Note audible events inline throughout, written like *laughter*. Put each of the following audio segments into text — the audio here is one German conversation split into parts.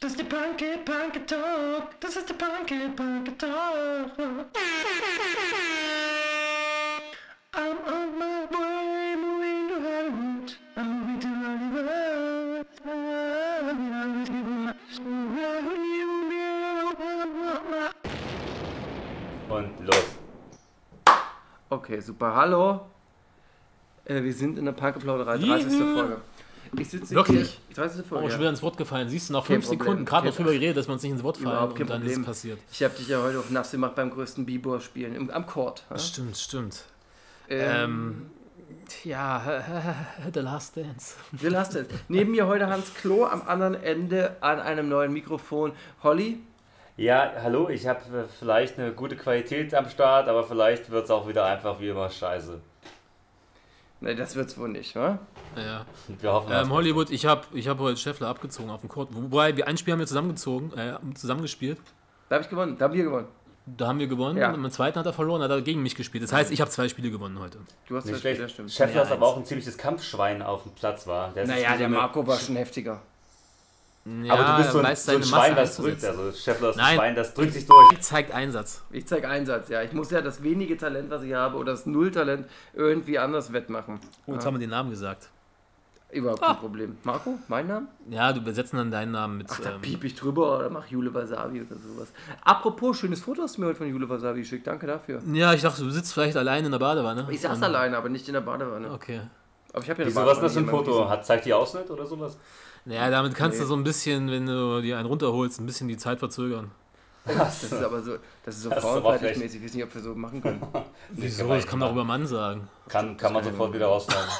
Das ist der Punky Punky Talk. Das ist der Punky Punky Talk. I'm on my way, moving to Hollywood. I'm moving to Hollywood. Und los. Okay, super. Hallo. Äh, wir sind in der Parkplauderei, 30. Juhu. Folge. Ich sitze Wirklich? Hier, 30. Folge. Oh, schon wieder ins Wort gefallen. Siehst du, nach Kein fünf Problem. Sekunden gerade noch drüber geredet, dass man uns nicht ins Wort fallen und dann ist es Problem. passiert. Ich habe dich ja heute auf nass gemacht beim größten B-Boy-Spielen am Court. Ja? Stimmt, stimmt. Ähm, Ja, *laughs* The Last Dance. Will hast du Neben mir heute Hans Klo, am anderen Ende an einem neuen Mikrofon Holly. Ja, hallo, ich habe vielleicht eine gute Qualität am Start, aber vielleicht wird es auch wieder einfach wie immer scheiße. Ne, das wird's wohl nicht, wa? Ja. Wir hoffen, Ähm, Hollywood, ich habe ich hab heute Scheffler abgezogen auf dem Court. Wobei, wir ein Spiel haben wir zusammengezogen, äh, zusammengespielt. Da habe ich gewonnen, da haben wir gewonnen. Da haben wir gewonnen Ja. und im zweiten hat er verloren, hat er gegen mich gespielt. Das heißt, ich habe zwei Spiele gewonnen heute. Du hast nicht das schlecht. Spiel, das stimmt. Scheffler ist aber auch ein ziemliches Kampfschwein auf dem Platz war. Der Naja, der Marco war schon heftiger. Ja, aber du bist so ein, so ein Schwein, das drückt. Also Scheffler ist ein Nein. Schwein, das drückt sich durch. Zeigt Einsatz. Ich zeige Einsatz, ja. Ich muss ja das wenige Talent, was ich habe, oder das Nulltalent irgendwie anders wettmachen. Oh, jetzt haben wir den Namen gesagt. Überhaupt kein Problem. Marco, mein Name? Ja, du besetzen dann deinen Namen mit. Ach, da ähm, piep ich drüber oder mach Jule Wasabi oder sowas. Apropos, schönes Foto hast du mir heute von Jule Wasabi geschickt. Danke dafür. ja, ich dachte, du sitzt vielleicht allein in der Badewanne. Ich saß Und- alleine, aber nicht in der Badewanne. Okay. Aber ich habe ja Wieso, was ist das für ein Foto? Hat, zeigt die Ausschnitt oder sowas? Naja, damit kannst Nee. du so ein bisschen, wenn du dir einen runterholst, ein bisschen die Zeit verzögern. Das ist aber so, das ist so Das ist aber frauenfeindlich frech. mäßig. Ich weiß nicht, ob wir so machen können. *laughs* Wieso? Das kann man auch über Mann sagen. Kann, kann man sofort wieder rausschneiden. *laughs*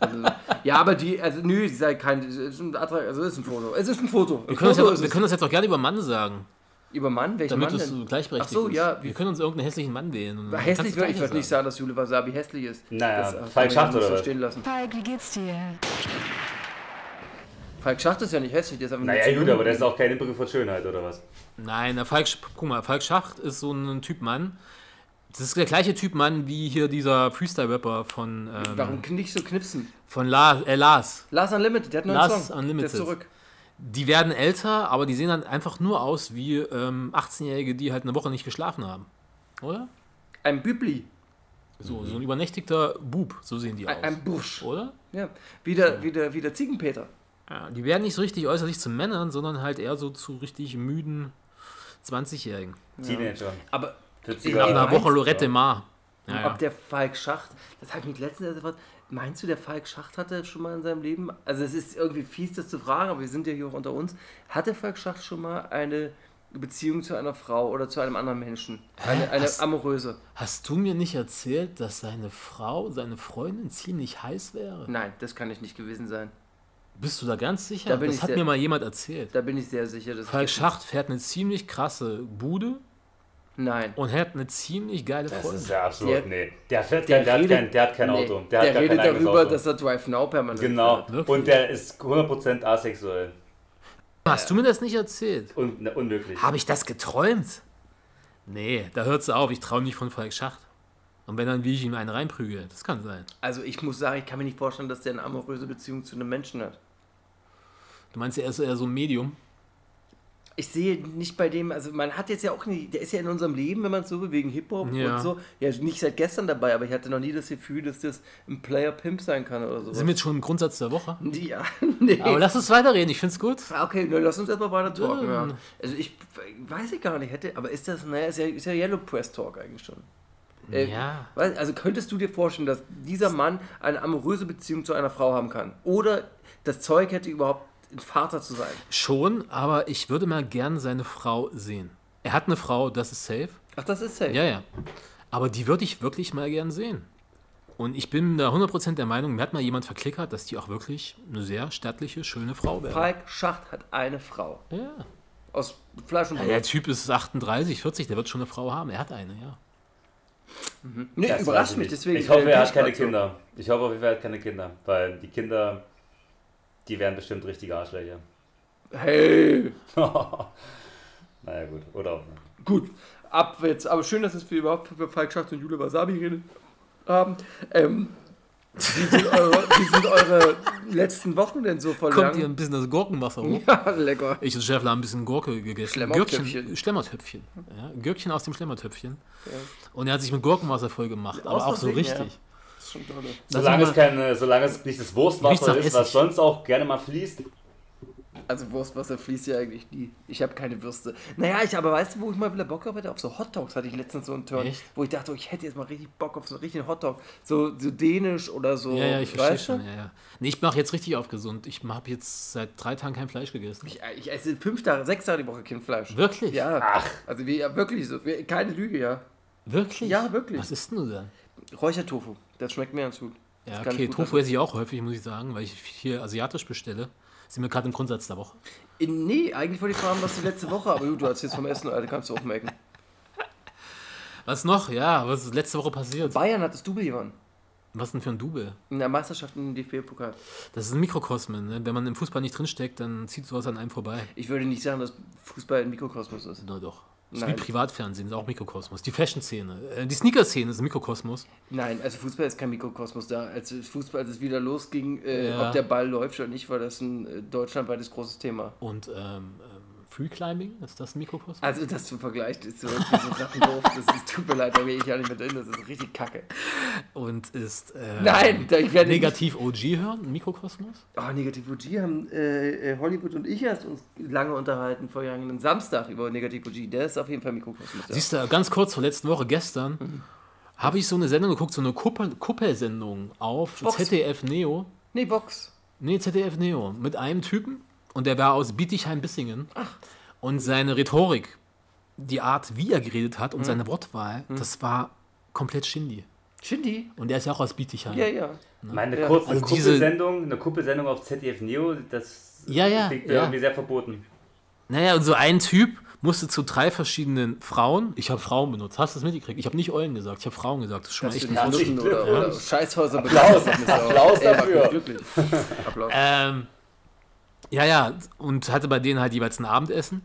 Also, ja, aber die, also nö, sie sei kein, es ist ein, Attra- also es ist ein Foto. Es ist ein Foto. Wir können, das Foto ja, ist wir es. können das jetzt auch gerne über Mann sagen, Über Mann? Welchen damit Mann denn? so gleichberechtigt Ach so, ist. ja, Wir können uns irgendeinen hässlichen Mann wählen. Hässlich du würde ich das würde nicht sagen. dass Jule Wasabi hässlich ist. Naja, das, äh, Schacht nicht oder so stehen lassen. Falk, wie geht's dir? Falk Schacht ist ja nicht hässlich, der ist einfach Naja, gut, aber das ist auch keine Begriff von Schönheit oder was? Nein, der Falk, guck mal, Falk Schacht ist so ein Typ Mann. Das ist der gleiche Typ Mann wie hier dieser Freestyle-Rapper von, ähm, Warum nicht so knipsen? von La, äh, Lars. Lars Unlimited, der hat einen neuen Lars Song. Unlimited. Der ist zurück. Die werden älter, aber die sehen dann einfach nur aus wie ähm, 18-Jährige, die halt eine Woche nicht geschlafen haben. Oder? Ein Bübli, So, so ein übernächtigter Bub, so sehen die aus. ein, ein Bursch. Oder? Ja. Wieder, wieder, wieder Ziegenpeter. Ja, die werden nicht so richtig äußerlich zu Männern, sondern halt eher so zu richtig müden 20-Jährigen. Teenager. Aber Nach 40er. einer Woche? Lorette Mar. Ja, ja. ob der Falk Schacht, das habe ich mich letztens erst gefragt, meinst du, der Falk Schacht hatte schon mal in seinem Leben, also es ist irgendwie fies, das zu fragen, aber wir sind ja hier auch unter uns, hatte Falk Schacht schon mal eine Beziehung zu einer Frau oder zu einem anderen Menschen? Eine, eine Hast- amoröse? Hast du mir nicht erzählt, dass seine Frau, seine Freundin ziemlich heiß wäre? Nein, das kann nicht nicht gewesen sein. Bist du da ganz sicher? Da bin das ich hat sehr- mir mal jemand erzählt. Da bin ich sehr sicher. Dass Falk Schacht fährt eine ziemlich krasse Bude Nein. und hat eine ziemlich geile Das Freundin. ist ja absolut, Der- nee. Der, fährt der kein, der, hat redet- kein, der hat kein Nee, Auto. Der, Der, hat redet darüber, Auto. dass er Drive Now permanent Genau. fährt. Und der ist 100% asexuell. Hast du mir das nicht erzählt? Und ne, unmöglich. Habe ich das geträumt? Nee, da hört es auf. Ich träume nicht von Falk Schacht. Und wenn dann, wie ich ihm einen reinprügel, das kann sein. Also ich muss sagen, ich kann mir nicht vorstellen, dass der eine amoröse Beziehung zu einem Menschen hat. Du meinst, er ist eher so ein Medium? Ich sehe nicht bei dem, also man hat jetzt ja auch nicht, der ist ja in unserem Leben, wenn man es so will, wegen Hip-Hop Ja. und so, ja nicht seit gestern dabei, aber ich hatte noch nie das Gefühl, dass das ein Player-Pimp sein kann oder so. Sind wir jetzt schon im Grundsatz der Woche? Ja, *laughs* nee. Aber lass uns weiterreden, ich find's gut. Ah, Okay, dann lass uns erstmal weiter talken. Ja. Ja. Also ich weiß ich gar nicht, hätte, aber ist das, naja, ist ja, ist ja Yellow Press Talk eigentlich schon. Äh, Ja. Also könntest du dir vorstellen, dass dieser Mann eine amoröse Beziehung zu einer Frau haben kann? Oder das Zeug hätte überhaupt Vater zu sein? Schon, aber ich würde mal gern seine Frau sehen. Er hat eine Frau, das ist safe. Ach, das ist safe. Ja, ja. Aber die würde ich wirklich mal gern sehen. Und ich bin da 100% der Meinung, mir hat mal jemand verklickert, dass die auch wirklich eine sehr stattliche, schöne Frau wäre. Falk Schacht hat eine Frau. Ja. Aus Fleisch und ja. Blut. Der Typ ist 38, 40, der wird schon eine Frau haben. Er hat eine, ja. nee, Das überrascht ich mich, nicht. deswegen. Ich hoffe, er hat keine. Kinder. Ich hoffe auf jeden Fall, er hat keine Kinder. Weil die Kinder, die wären bestimmt richtige Arschlöcher. Hey, *laughs* naja, gut. Oder auch nicht. gut. Ab jetzt. Aber schön, dass es wir überhaupt für Falk Schacht und Jule Wasabi geredet haben. Ähm, Wie sind eure, wie sind eure letzten Wochen denn so Kommt verlangt? hier ein bisschen das Gurkenwasser hoch. Ja, lecker. Ich und Schäffler haben ein bisschen Gurke gegessen. Schlemmertöpfchen. Gürkchen, Schlemmertöpfchen. Ja, Gürkchen aus dem Schlemmertöpfchen. Und er hat sich mit Gurkenwasser voll gemacht, aber auch so richtig. ja. Ist schon toll. Solange es, keine, solange es nicht das Wurstwasser ist, was sonst auch gerne mal fließt. Also Wurstwasser fließt ja eigentlich nie. Ich habe keine Würste. Naja, ich aber weißt du, wo ich mal wieder Bock habe? Auf so Hotdogs hatte ich letztens so einen Turn, Echt? wo ich dachte, oh, ich hätte jetzt mal richtig Bock auf so einen richtigen Hotdog. So, so dänisch oder so. Ja, ja, ich verstehe schon. Ja, ja. Nee, ich mache jetzt richtig auf gesund. Ich habe jetzt seit drei Tagen kein Fleisch gegessen. Ich, ich esse fünf Tage, sechs Tage die Woche kein Fleisch. Wirklich? Ja. Ach. Also wir, ja, wirklich so. Wir, keine Lüge, ja. Wirklich? Ja, wirklich. Was ist denn du denn? Räuchertofu. Das schmeckt mir ganz gut. Ja, okay, gut Tofu esse ich auch häufig, muss ich sagen, weil ich hier asiatisch bestelle. Sind wir gerade im Grundsatz der Woche. Nee, eigentlich wollte ich fragen, was die letzte Woche, aber gut, du erzählst vom Essen, Alter, kannst du auch merken. Was noch? Ja, was ist letzte Woche passiert? Bayern hat das Double gewonnen. Was denn für ein Double? In der Meisterschaft in den DFB-Pokal. Das ist ein Mikrokosmen. Ne? Wenn man im Fußball nicht drinsteckt, dann zieht sowas an einem vorbei. Ich würde nicht sagen, dass Fußball ein Mikrokosmos ist. Na doch. Das ist Nein. wie Privatfernsehen, ist auch Mikrokosmos. Die Fashion-Szene, äh, die Sneaker-Szene ist ein Mikrokosmos. Nein, also Fußball ist kein Mikrokosmos da. Als es Fußball, als es wieder losging, äh, Ja. ob der Ball läuft oder nicht, war das ein äh, deutschlandweites großes Thema. Und ähm, ähm, Free Climbing, ist das ein Mikrokosmos? Also das zum Vergleich ist so, so Sachen doof. Das ist, tut mir leid, da gehe ich ja nicht mit drin. Das ist richtig kacke. Und ist äh, Nein, ich werde negativ OG hören, ein Mikrokosmos? Oh, Negativ OG haben äh, äh, Hollywood und ich erst uns lange unterhalten vergangenen Samstag über Negativ OG. Der ist auf jeden Fall Mikrokosmos. Ja. Siehst du, ganz kurz vor letzten Woche, gestern, habe ich so eine Sendung geguckt, so eine Kuppel- Kuppelsendung auf Box. ZDF Neo. Nee, Box. Nee, ZDF Neo. Mit einem Typen und der war aus Bietigheim-Bissingen. Und seine Rhetorik, die Art, wie er geredet hat und seine Wortwahl, das war komplett Shindy. Shindy? Und er ist ja auch aus Bietigheim. Ja, ja. Meine Ja. kurze Also diese- Kuppelsendung, eine Kuppelsendung auf ZDF Neo, das Ja, ja, liegt ja. irgendwie sehr verboten. Naja, und so ein Typ musste zu drei verschiedenen Frauen, ich habe Frauen benutzt, hast du das mitgekriegt? Ich habe nicht Eulen gesagt, ich habe Frauen gesagt. Das ist schon Dass echt ein Nutten oder, oder. Scheißhäuser Applaus. Applaus dafür. glücklich. Applaus. Ähm, ja, ja, und hatte bei denen halt jeweils ein Abendessen.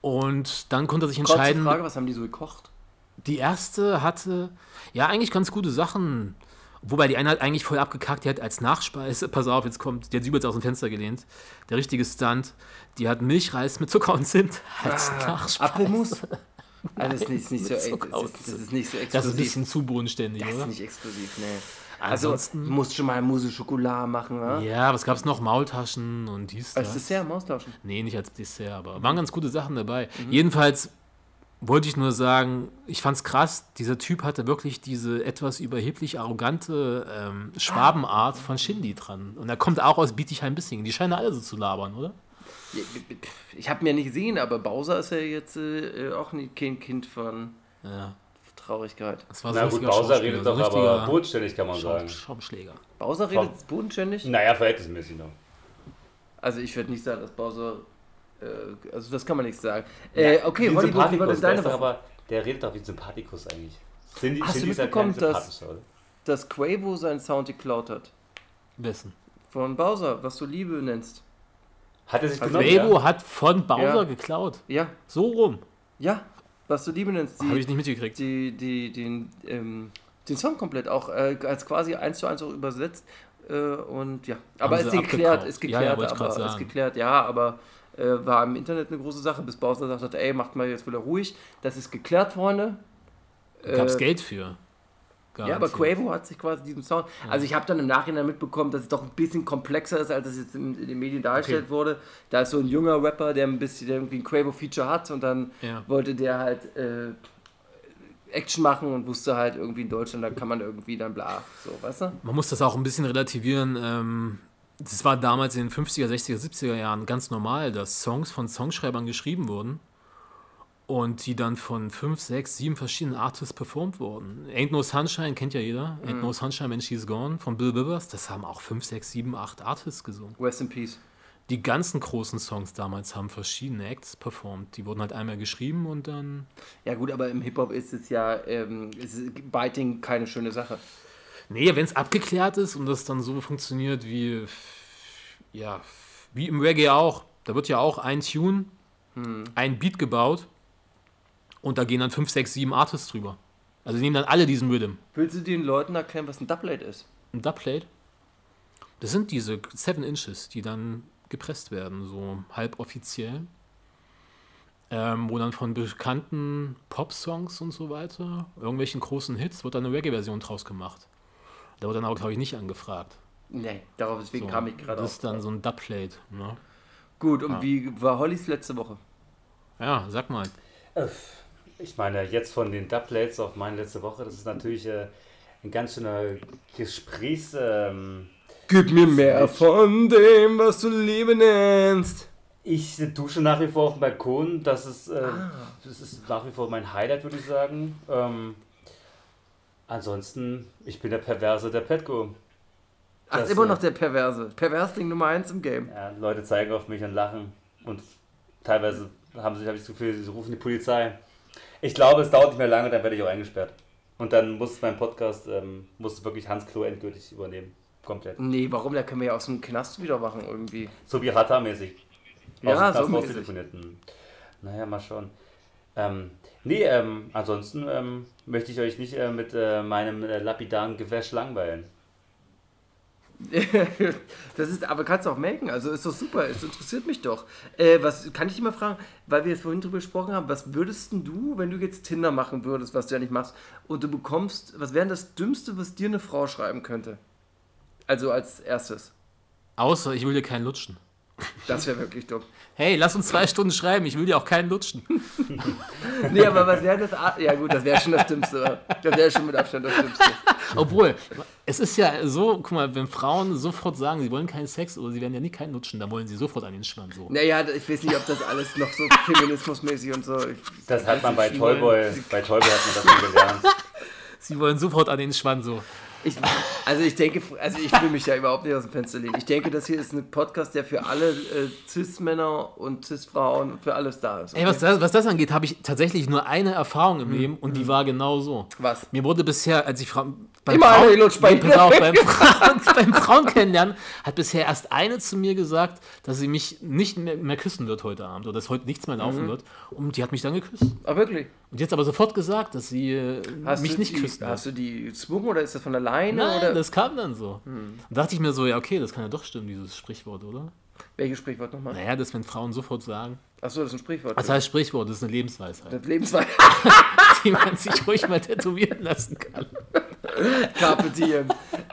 Und dann konnte er sich Kurze entscheiden. Frage, was haben die so gekocht? Die erste hatte ja eigentlich ganz gute Sachen. Wobei die eine hat eigentlich voll abgekackt, die hat als Nachspeise, *laughs* pass auf, jetzt kommt, die hat sie übrigens aus dem Fenster gelehnt. Der richtige Stunt, die hat Milchreis mit Zucker und Zimt *laughs* als Nachspeise. Apfelmus? *laughs* Ah, das ist nicht, nicht so, das, ist, das ist nicht so Das ist ein exklusiv. bisschen zu bodenständig, Das ist oder? nicht exklusiv, nee. Also, Ansonsten- du musst schon mal Mousse Schokolade machen, wa? Ja, was gab's noch? Maultaschen und dies, Als das. Dessert, Maustauschen. Nee, nicht als Dessert, aber waren ganz gute Sachen dabei. Jedenfalls wollte ich nur sagen, ich fand's krass, dieser Typ hatte wirklich diese etwas überheblich arrogante ähm, Schwabenart von Shindy dran. Und er kommt auch aus Bietigheim-Bissingen. Die scheinen alle so zu labern, oder? Ich habe ihn ja nicht gesehen, aber Bowser ist ja jetzt äh, auch nicht kein Kind von Ja, Traurigkeit. das war Na ein gut, Bowser redet so doch aber bodenständig, kann man Schau- sagen. Schaumschläger. Bowser redet bodenständig? Naja, verhältnismäßig noch. Also ich würde nicht sagen, dass Bowser... Äh, also das kann man nicht sagen. Äh, okay, Hollywood, wie war denn der deine ist doch Woche? aber, der redet doch wie ein Sympathikus eigentlich. Cindy, Hast du Cindy ist ja kein mitbekommen, dass- Sympathischer, oder? Dass Quavo seinen Sound geklaut hat. Wessen? Von Bowser, was du Liebe nennst. Hat er sich Also genommen? Quavo hat von Bowser Ja. geklaut. Ja, So rum. ja, was du Liebe nennst. Habe Die, ich nicht mitgekriegt. die, die, den, ähm, den Song komplett auch äh, als quasi eins zu eins auch übersetzt. Äh, und ja, aber ist geklärt, ist Ja, ja, geklärt, ich grad aber ist geklärt, ja, aber äh, war im Internet eine große Sache, bis Bowser hat, ey, macht mal jetzt wieder ruhig. Das ist geklärt, Freunde. Gab's Äh, Geld für. Ja, aber Garantiert. Quavo hat sich quasi diesen Sound. Also ich habe dann im Nachhinein mitbekommen, dass es doch ein bisschen komplexer ist, als es jetzt in, in den Medien dargestellt Okay. wurde. Da ist so ein junger Rapper, der ein bisschen der irgendwie ein Quavo-Feature hat und dann Ja. wollte der halt äh, Action machen und wusste halt irgendwie in Deutschland, da kann man irgendwie dann bla. So, weißt du? Man muss das auch ein bisschen relativieren. Ähm, das war damals in den 50er, 60er, 70er Jahren ganz normal, dass Songs von Songschreibern geschrieben wurden und die dann von fünf, sechs, sieben verschiedenen Artists performt wurden. Ain't No Sunshine kennt ja jeder. Ain't No Sunshine When She's Gone von Bill Withers. Das haben auch fünf, sechs, sieben, acht Artists gesungen. Rest in Peace. Die ganzen großen Songs damals haben verschiedene Acts performt. Die wurden halt einmal geschrieben und dann. Ja gut, aber im Hip-Hop ist es ja, ähm, ist Biting keine schöne Sache. Nee, wenn es abgeklärt ist und das dann so funktioniert wie, ja, wie im Reggae auch. Da wird ja auch ein Tune, ein Beat gebaut und da gehen dann 5, 6, 7 Artists drüber. Also die nehmen dann alle diesen Rhythm. Willst du den Leuten erklären, was ein Double ist? ein Dubplate. Das sind diese 7 Inches, die dann gepresst werden, so halb offiziell. Ähm, wo dann von bekannten Pop-Songs und so weiter, irgendwelchen großen Hits, wird dann eine Reggae-Version draus gemacht. Da wird dann aber, glaube ich, nicht angefragt. Nee, darauf deswegen So, kam ich gerade Das ist dann so ein Dubplate. Ne? Gut, und Ja. wie war Hollys letzte Woche? Ja, sag mal. Ich meine, jetzt von den Dubplates auf meine letzte Woche, das ist natürlich äh, ein ganz schöner Gesprächs... Ähm, Gib mir mehr von dem, was du Liebe nennst. ich dusche nach wie vor auf dem Balkon. Das ist, äh, Ah. das ist nach wie vor mein Highlight, würde ich sagen. Ähm, ansonsten, ich bin der Perverse der Petco. Ach, Das, immer äh, noch der Perverse. Perversling Nummer 1 im Game. Ja, Leute zeigen auf mich und lachen. Und teilweise haben sie, habe ich das Gefühl, sie rufen die Polizei. Ich glaube, es dauert nicht mehr lange, dann werde ich auch eingesperrt. Und dann muss mein Podcast, ähm, muss wirklich Hans Klo endgültig übernehmen. Komplett. Nee, warum? Da können wir ja aus dem Knast wieder machen irgendwie. So wie Hata-mäßig. Ja, Aus dem so mäßig. Hm. Naja, mal schauen. Ähm, nee, ähm, ansonsten ähm, möchte ich euch nicht äh, mit äh, meinem äh, lapidaren Gewäsch langweilen. *laughs* das ist, aber kannst du auch melken, also ist doch super, es interessiert mich doch. Äh, was kann ich dich mal fragen, weil wir jetzt vorhin drüber gesprochen haben, was würdest du, wenn du jetzt Tinder machen würdest, was du ja nicht machst, und du bekommst, was wäre das Dümmste, was dir eine Frau schreiben könnte? Also als erstes. Außer ich will dir keinen lutschen. Das wäre wirklich dumm. Hey, lass uns zwei Stunden schreiben, ich will dir auch keinen lutschen. *laughs* Nee, aber was wäre das? Ja gut, das wäre schon das Dümmste. Das wäre schon mit Abstand das Dümmste. *laughs* Obwohl, es ist ja so, guck mal, wenn Frauen sofort sagen, sie wollen keinen Sex oder sie werden ja nie keinen lutschen, dann wollen sie sofort an den Schwanz so. Naja, ich weiß nicht, ob das alles noch so *laughs* feminismusmäßig und so. Ich, Das hat man bei Toyboy, bei Toyboy hat man das schon gelernt. Sie wollen sofort an den Schwanz so. Ich, also ich denke, also ich will mich ja überhaupt nicht aus dem Fenster lehnen. Ich denke, das hier ist ein Podcast, der für alle äh, Cis-Männer und Cis-Frauen, für alles da ist. Ey, was das, was das angeht, habe ich tatsächlich nur eine Erfahrung im Leben und die war genau so. Was? Mir wurde bisher, als ich Fra beim Immer Frauen, gelutscht bei Nee, auf, beim, *laughs* Frauen, beim Frauen kennenlernen hat bisher erst eine zu mir gesagt, dass sie mich nicht mehr, mehr küssen wird heute Abend oder dass heute nichts mehr laufen wird. Und die hat mich dann geküsst. Ah, wirklich? Und jetzt aber sofort gesagt, dass sie äh, mich nicht die, küssen wird. Hast du die gezwungen oder ist das von alleine? Nein, oder? das kam dann so. Und dachte ich mir so, ja, okay, das kann ja doch stimmen, dieses Sprichwort, oder? Welches Sprichwort nochmal? Naja, das, wenn Frauen sofort sagen. Achso, das ist ein Sprichwort. Was heißt Sprichwort? Das ist eine Lebensweisheit, das Lebensweise. *laughs* die man sich ruhig mal tätowieren lassen kann. *laughs* Carpe diem.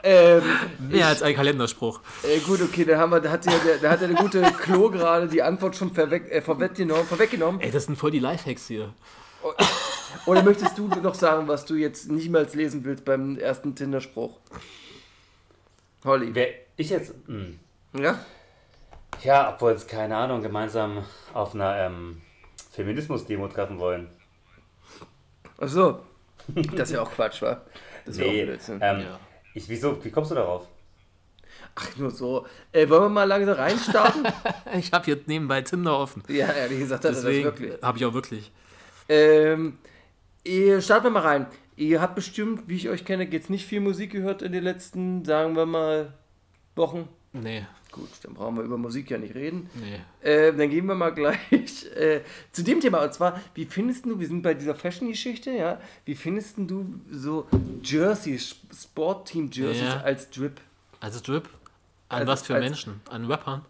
ähm, Mehr als ein Kalenderspruch. äh, gut, okay, da, haben wir, da, hat ja der, da hat ja der gute Klo gerade die Antwort schon äh, vorweggenommen, vorweggenommen. Ey, das sind voll die Lifehacks hier. *laughs* Oder möchtest du noch sagen, was du jetzt mehr lesen willst beim ersten Tinder-Spruch? Holly. Wer ich jetzt. Hm. Ja? Ja, ob wir uns, keine Ahnung, gemeinsam auf einer ähm, Feminismus-Demo treffen wollen. Achso. Das ist ja auch Quatsch, wa? Das ist ja auch Nee, Blödsinn. ähm, Ja. ich, wieso, wie kommst du darauf? Ach, nur so. Äh, wollen wir mal langsam reinstarten? *laughs* Ich habe jetzt nebenbei Tinder offen. ja, ehrlich gesagt, das Deswegen wirklich. habe ich auch wirklich. Ähm, ihr starten wir mal rein. Ihr habt bestimmt, wie ich euch kenne, jetzt nicht viel Musik gehört in den letzten, sagen wir mal, Wochen. Nee, Gut, dann brauchen wir über Musik ja nicht reden. nee. Äh, dann gehen wir mal *laughs* gleich äh, zu dem Thema. Und zwar, wie findest du, wir sind bei dieser Fashion-Geschichte, ja, wie findest du so Jerseys, Sportteam-Jerseys Ja. als Drip? Also Drip? An Also was für als- Menschen? An Rappern?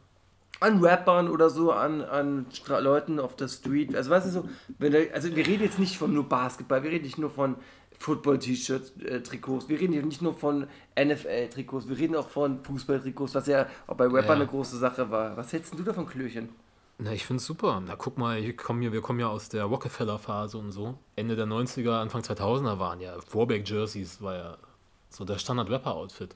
An Rappern oder so, an, an Stra Leuten auf der Street. Also, weißt du, so, wenn da, also wir reden jetzt nicht von nur Basketball, wir reden nicht nur von Football-T-Shirts, äh, Trikots, wir reden hier nicht nur von NFL-Trikots, wir reden auch von Fußball-Trikots, was ja auch bei Rappern Ja. eine große Sache war. Was hältst du davon, Klöchen? Na, ich finde es super. Na, guck mal, ich komm hier, wir kommen ja aus der Rockefeller-Phase und so. Ende der 90er, Anfang 2000er waren ja Warback-Jerseys, war ja so der Standard-Rapper-Outfit.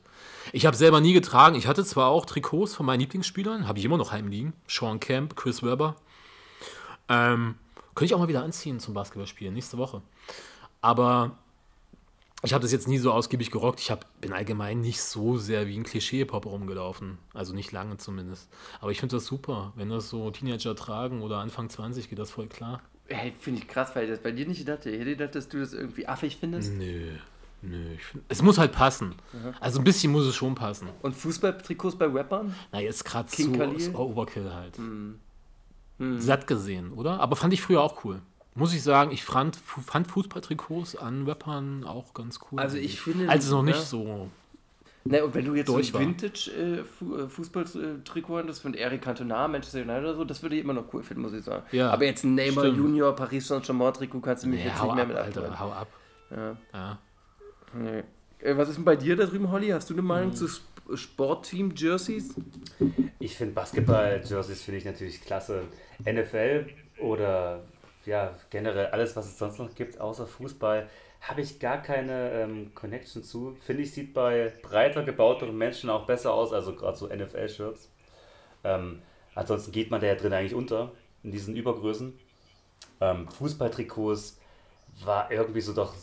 Ich habe selber nie getragen. Ich hatte zwar auch Trikots von meinen Lieblingsspielern, habe ich immer noch heimliegen. Sean Camp, Chris Webber. Ähm, könnte ich auch mal wieder anziehen zum Basketballspielen, nächste Woche. Aber ich habe das jetzt nie so ausgiebig gerockt. Ich hab, bin allgemein nicht so sehr wie ein Klischee-Pop rumgelaufen. Also nicht lange zumindest. Aber ich finde das super. Wenn das so Teenager tragen oder Anfang 20, geht das voll klar. Hey, finde ich krass, weil ich das bei dir nicht gedacht hätte. Ich hätte gedacht, dass du das irgendwie affig findest. Nö, nö. Ich find, es muss halt passen. Also ein bisschen muss es schon passen. Und Fußballtrikots bei Rappern? Na, jetzt gerade so Khalil? Overkill halt. Satt gesehen, oder? Aber fand ich früher auch cool. Muss ich sagen, ich fand, fand Fußballtrikots an Rappern auch ganz cool. Also ich finde- Als es noch nicht ja. so Ne, und wenn du jetzt durch so ein war. Vintage-Fußball-Trikot hättest von Eric Cantona, Manchester United oder so, das würde ich immer noch cool finden, muss ich sagen. Ja, Aber jetzt ein Neymar stimmt. Junior, Paris Saint-Germain-Trikot kannst du mich Ja, jetzt nicht mehr ab, mit Alter, abholen. hau ab. Ja. Ja. Nee. Äh, was ist denn bei dir da drüben, Holly? Hast du eine Hm. Meinung zu Sp Sportteam-Jerseys? Ich finde Basketball-Jerseys finde ich natürlich klasse. NFL oder ja, generell alles, was es sonst noch gibt, außer Fußball, habe ich gar keine ähm, Connection zu. Finde ich, sieht bei breiter gebauteren Menschen auch besser aus, also gerade so NFL-Shirts. Ähm, ansonsten geht man da ja drin eigentlich unter, in diesen Übergrößen. Ähm, Fußballtrikots war irgendwie so doch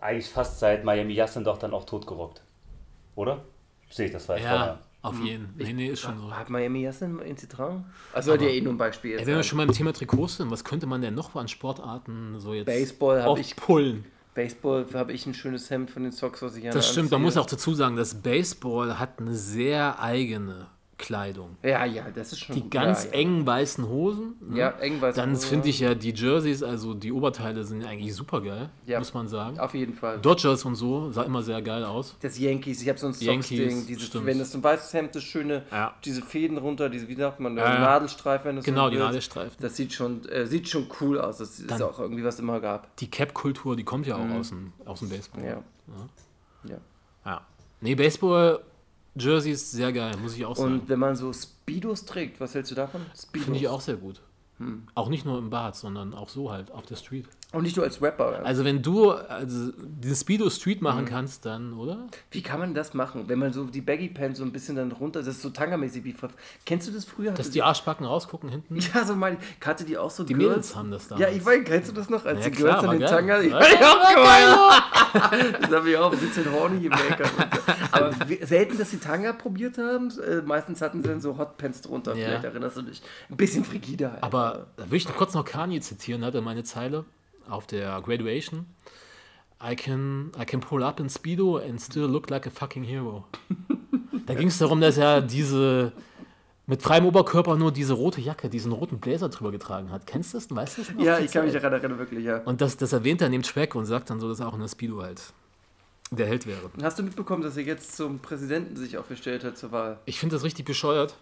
eigentlich fast seit Miami Yassin doch dann auch totgerockt. Oder? Sehe ich das falsch? Ja, auf jeden. Nee, nee, ist schon so. Hat Miami Yassin in Zitragen? Also sollte ja eh nur ein Beispiel Ey, jetzt wenn wir schon beim Thema Trikots sind, was könnte man denn noch an Sportarten so jetzt Baseball habe ich, aufpullen? Baseball habe ich ein schönes Hemd von den Sox, was ich Das stimmt, man anziehe. muss auch dazu sagen, das Baseball hat eine sehr eigene Kleidung. Ja, ja, das ist schon Die ganz ja, engen weißen Hosen. ne? Ja, eng weiß Dann finde ich ja die Jerseys, also die Oberteile sind eigentlich super geil, Ja. muss man sagen. Auf jeden Fall. Dodgers und so sah immer sehr geil aus. Das Yankees, ich habe so ein Yankees, Socks-Ding, dieses- stimmt. wenn das so ein weißes Hemd ist, schöne, Ja. diese Fäden runter, diese, wie sagt man, Ja, ja. Nadelstreifen, wenn du Genau, so die. Nadelstreifen. Das sieht schon, äh, sieht schon cool aus. Das ist Dann- auch irgendwie, was immer gab. Die Cap-Kultur, die kommt ja auch aus, dem, aus dem Baseball. Mhm. Ja. ja. Ja. Nee, Baseball, Jerseys, sehr geil, muss ich auch sagen. Und wenn man so Speedos trägt, was hältst du davon? Speedos. Finde ich auch sehr gut. Hm. Auch nicht nur im Bad, sondern auch so halt, auf der Street. Und nicht nur als Rapper. Also wenn du also diesen Speedo Street machen Mhm. kannst, dann, oder? Wie kann man das machen? Wenn man so die Baggy Pants so ein bisschen dann runter, das ist so Tanga-mäßig wie. Kennst du das früher? Dass die Arschbacken rausgucken hinten? *laughs* ja, so meine. Hatte die auch so Die Girls? Mädels haben das Ja, damals. ich weiß, kennst du das noch? Als Ja, die klar, Girls war den. Tanga. Ich Ja, *laughs* ja, auch geil. *laughs* Das habe ich auch ein bisschen horny gemerkt. Aber selten, dass sie Tanga probiert haben. Äh, Meistens hatten sie dann so Hotpants drunter. Ja. Vielleicht erinnerst du dich. Ein bisschen frigide halt. Aber da will ich noch kurz noch Kanye zitieren, hat er meine Zeile auf der Graduation. I can, I can pull up in Speedo and still look like a fucking hero. da ging es darum, dass er diese mit freiem Oberkörper nur diese rote Jacke, diesen roten Blazer drüber getragen hat. Kennst du das? Weißt du das noch? ja, ich kann mich daran erinnern, wirklich, ja. Und das, das erwähnt er in dem Track und sagt dann so, dass er auch in der Speedo halt der Held wäre. Hast du mitbekommen, dass er jetzt zum Präsidenten sich aufgestellt hat zur Wahl? Ich finde das richtig bescheuert.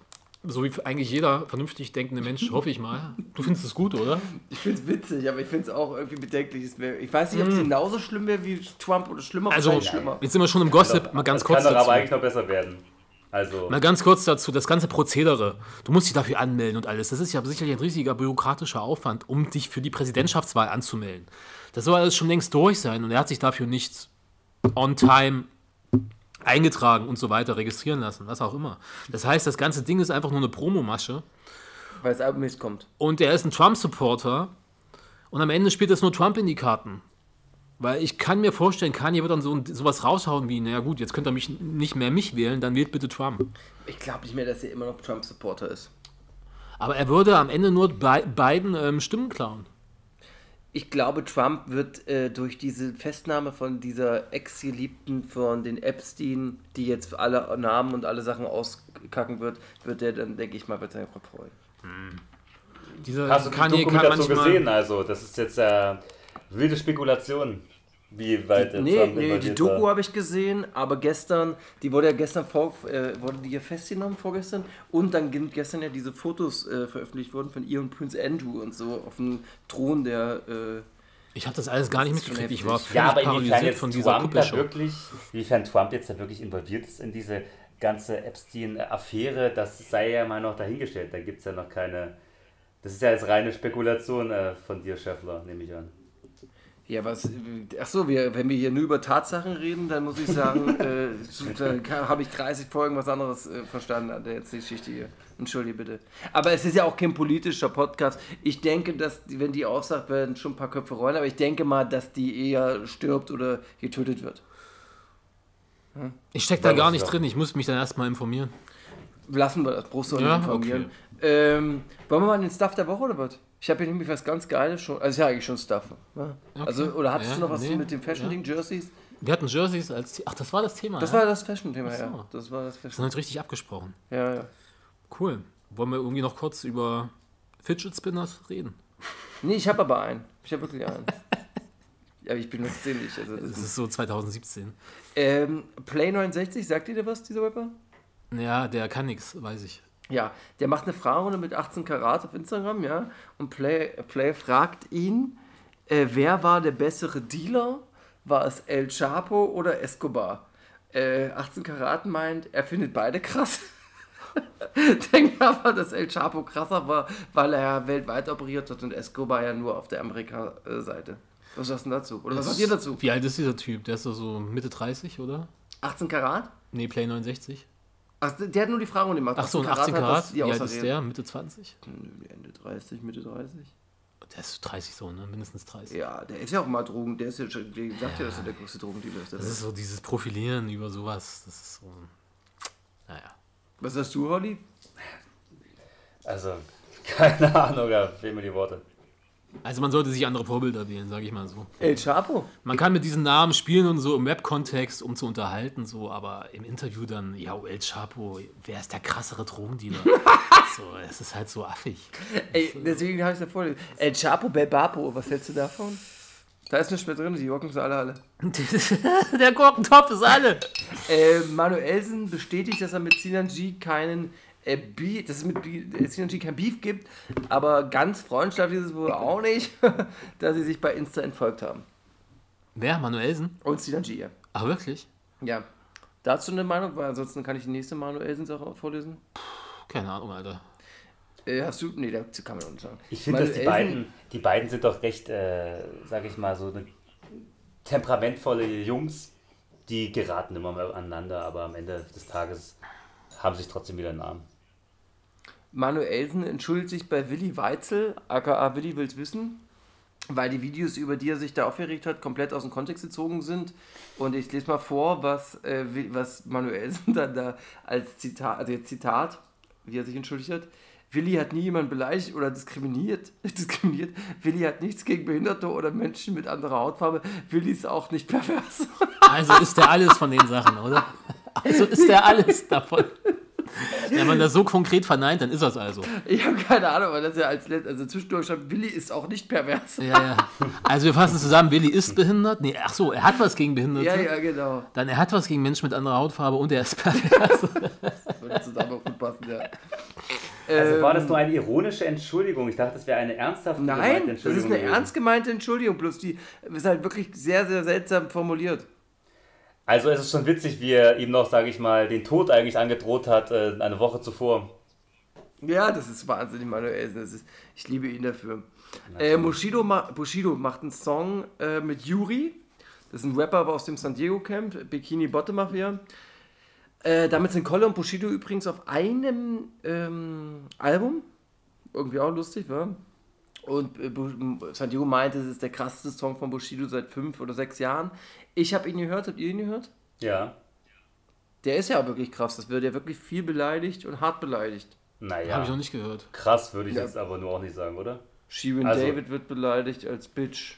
So wie eigentlich jeder vernünftig denkende Mensch, hoffe ich mal. Du findest es gut, oder? Ich finde es witzig, aber ich finde es auch irgendwie bedenklich. Ich weiß nicht, ob es genauso schlimm wäre wie Trump oder schlimmer. Mm. Also, schlimmer. jetzt sind wir schon im Gossip. Mal ganz das kurz kann doch dazu. aber eigentlich noch besser werden. Also, Mal ganz kurz dazu, das ganze Prozedere. Du musst dich dafür anmelden und alles. Das ist ja sicherlich ein riesiger bürokratischer Aufwand, um dich für die Präsidentschaftswahl anzumelden. Das soll alles schon längst durch sein und er hat sich dafür nicht on time eingetragen und so weiter, registrieren lassen, was auch immer. Das heißt, das ganze Ding ist einfach nur eine Promomasche Weil es Mist kommt. und er ist ein Trump-Supporter und am Ende spielt es nur Trump in die Karten. Weil ich kann mir vorstellen, Kanye wird dann so sowas raushauen wie, naja gut, jetzt könnt ihr mich nicht mehr mich wählen, dann wählt bitte Trump. Ich glaube nicht mehr, dass er immer noch Trump-Supporter ist. Aber er würde am Ende nur bei, beiden ähm, Stimmen klauen. Ich glaube, Trump wird äh, durch diese Festnahme von dieser Ex-Geliebten von den Epstein, die jetzt alle Namen und alle Sachen auskacken wird, wird er dann, denke ich mal, wird Kopf rollen. Dieser hast du die Kanye kann Dokumentation manchmal. gesehen? Also, das ist jetzt äh, wilde Spekulation, wie weit der Nee, Trump nee, die Doku habe ich gesehen, aber gestern, die wurde ja gestern vor, äh, wurde die ja festgenommen vorgestern und dann sind gestern ja diese Fotos äh, veröffentlicht worden von ihr und Prince Andrew und so auf dem Thron der äh, Ich habe das alles gar nicht mitgekriegt. Ich war völlig Ja, aber paralysiert jetzt von dieser Trump da Kuppelshow. wirklich, inwiefern Trump jetzt da wirklich involviert ist in diese ganze Epstein-Affäre, das sei ja mal noch dahingestellt. Da gibt es ja noch keine. Das ist ja jetzt reine Spekulation äh, von dir, Scheffler, nehme ich an. Ja, was. Achso, wir, wenn wir hier nur über Tatsachen reden, dann muss ich sagen, *laughs* äh, habe ich 30 Folgen was anderes äh, verstanden an der jetzt die Geschichte hier. Entschuldige bitte. Aber es ist ja auch kein politischer Podcast. Ich denke, dass, wenn die aussagt, werden schon ein paar Köpfe rollen, aber ich denke mal, dass die eher stirbt oder getötet wird. Ich stecke da gar ich nicht drin. Ich muss mich dann erstmal informieren. Lassen wir das, brauchst du Ja, nicht informieren. Ähm, wollen wir mal den Stuff der Woche oder was? Ich habe hier nämlich was ganz Geiles schon. Also, ja eigentlich schon Stuff. Ne? Okay. Also, oder hattest Ja, du noch was nee, mit dem Fashion-Ding, Jerseys? Wir hatten Jerseys als. Ach, das war das Thema. Das ja? war das Fashion-Thema, so. ja. Das war das Wir sind Fashion. heute richtig abgesprochen. Ja, ja. Cool. Wollen wir irgendwie noch kurz über Fidget Spinners reden? Nee, ich habe aber einen. Ich habe wirklich einen. *laughs* Ja, aber ich benutze den nicht. Also das Das ist, so 2017. ähm, Play 69, sagt ihr dir was, dieser Rapper? Ja, der kann nichts, weiß ich. Ja, der macht eine Fragerunde mit 18 Karat auf Instagram, ja. Und Play, Play fragt ihn, äh, wer war der bessere Dealer? War es El Chapo oder Escobar? Äh, 18 Karat meint, er findet beide krass. *laughs* Denkt aber, dass El Chapo krasser war, weil er ja weltweit operiert hat und Escobar ja nur auf der Amerika-Seite. Was sagst du dazu? Oder was sagt ihr dazu? Wie alt ist dieser Typ? Der ist so Mitte 30, oder? 18 Karat? Nee, Play 69. Ach, der hat nur die Fragerunde gemacht. Ach so, ein 18 18 hat Karat. das- Wie ja, alt ist der? Mitte 20? Ende 30, Mitte 30. Der ist 30 so, ne? Mindestens 30. Ja, der ist ja auch mal Drogen, der ist ja schon, der sagt ja, dass er der größte Drogendealer ist. Das ist so dieses Profilieren über sowas. Das ist so. Naja. Was sagst du, Holly? Also, *laughs* keine Ahnung, da fehlen mir die Worte. Also man sollte sich andere Vorbilder wählen, sage ich mal so. El Chapo? Man kann mit diesen Namen spielen und so im Web-Kontext, um zu unterhalten, so, aber im Interview dann, ja, El Chapo, wer ist der krassere Drogendealer? *laughs* so, es ist halt so affig. Ey, deswegen habe ich es ja vorgelesen. El Chapo Belbapo, was hältst du davon? Da ist nichts mehr drin, die Jocken sind alle alle. *laughs* der Gurkentopf ist alle. Äh, Manuelsen bestätigt, dass er mit Sinan G keinen äh, Beef, dass es mit Bi- Sinan G kein Beef gibt, aber ganz freundschaftlich ist es wohl auch nicht, *laughs* da sie sich bei Insta entfolgt haben. Wer? Manuelsen? Und Sinan G, ja. Ach, wirklich? Ja. Dazu eine Meinung, weil ansonsten kann ich die nächste Manuelsen-Sache vorlesen. Keine Ahnung, Alter. Äh, hast du. Nee, dazu kann man nicht sagen. Ich finde, dass die beiden, die beiden sind doch recht, äh, sag ich mal, so eine temperamentvolle Jungs, die geraten immer mal aneinander, aber am Ende des Tages haben sich trotzdem wieder einen Arm. Manuelsen entschuldigt sich bei Willi Weitzel, aka Willi will's wissen, weil die Videos, über die er sich da aufgeregt hat, komplett aus dem Kontext gezogen sind. Und ich lese mal vor, was, äh, was Manuelsen *laughs* dann da als Zitat, also Zitat, wie er sich entschuldigt hat. Willi hat nie jemanden beleidigt oder diskriminiert. *laughs* diskriminiert. Willi hat nichts gegen Behinderte oder Menschen mit anderer Hautfarbe. Willi ist auch nicht pervers. Also ist der alles von den Sachen, oder? Also ist der alles davon. *laughs* *laughs* Wenn man das so konkret verneint, dann ist das also. Ich habe keine Ahnung, weil das ja als letzt, also zwischendurch stand, Willi ist auch nicht pervers. Ja, ja. Also wir fassen zusammen, Willi ist behindert. Nee, ach so, er hat was gegen Behinderte. Ja, ja, genau. Dann er hat was gegen Menschen mit anderer Hautfarbe und er ist pervers. *laughs* Würde zusammen auch gut passen, ja. Also war Ähm, das nur eine ironische Entschuldigung? Ich dachte, das wäre eine ernsthafte Nein, gemeinte das ist Entschuldigung eine gewesen. ernst gemeinte Entschuldigung, bloß die ist halt wirklich sehr, sehr seltsam formuliert. Also es ist schon witzig, wie er ihm noch, sage ich mal, den Tod eigentlich angedroht hat, äh, eine Woche zuvor. Ja, das ist wahnsinnig Manuelsen. Das ist, ich liebe ihn dafür. Äh, Bushido, ma Bushido macht einen Song äh, mit Yuri. Das ist ein Rapper aus dem San Diego Camp, Bikini Bottom Mafia. Äh, damit sind Kolle und Bushido übrigens auf einem ähm, Album. Irgendwie auch lustig, wa? Und äh, San Diego meinte, es ist der krasseste Song von Bushido seit fünf oder sechs Jahren. Ich habe ihn gehört, habt ihr ihn gehört? Ja. Der ist ja wirklich krass. Das wird ja wirklich viel beleidigt und hart beleidigt. Naja. Habe ich noch nicht gehört. Krass würde ich Ja. jetzt aber nur auch nicht sagen, oder? Shirin Also- David wird beleidigt als Bitch.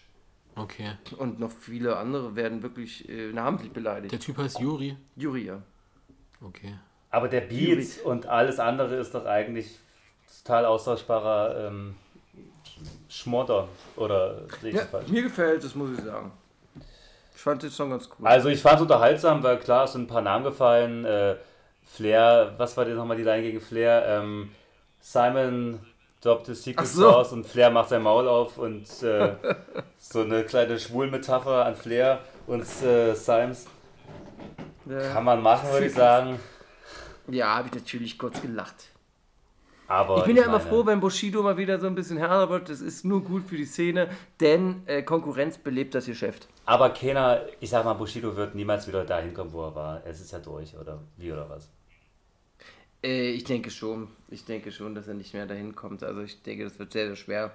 Okay. Und noch viele andere werden wirklich äh, namentlich beleidigt. Der Typ heißt Juri. Juri, ja. Okay. Aber der Beat und alles andere ist doch eigentlich total austauschbarer ähm, Schmodder. Oder ja falsch? mir gefällt das, muss ich sagen. Ich fand den Song ganz cool. Also ich fand es unterhaltsam, weil klar, es sind ein paar Namen gefallen. Äh, Flair, was war denn nochmal die Line gegen Flair? Ähm, Simon droppt the Secret so. Sauce und Flair macht sein Maul auf und äh, *laughs* so eine kleine Schwulmetapher an Flair und äh, Simes. ja, Kann man machen, würde ich sagen. ja habe ich natürlich kurz gelacht. Aber Ich bin ja immer froh, wenn Bushido mal wieder so ein bisschen härter wird. Das ist nur gut für die Szene, denn äh, Konkurrenz belebt das Geschäft. Aber keiner, ich sag mal, Bushido wird niemals wieder dahin kommen, wo er war. Es ist ja durch, oder wie oder was? Äh, ich denke schon. Ich denke schon, dass er nicht mehr dahin kommt. Also ich denke, das wird sehr, sehr schwer.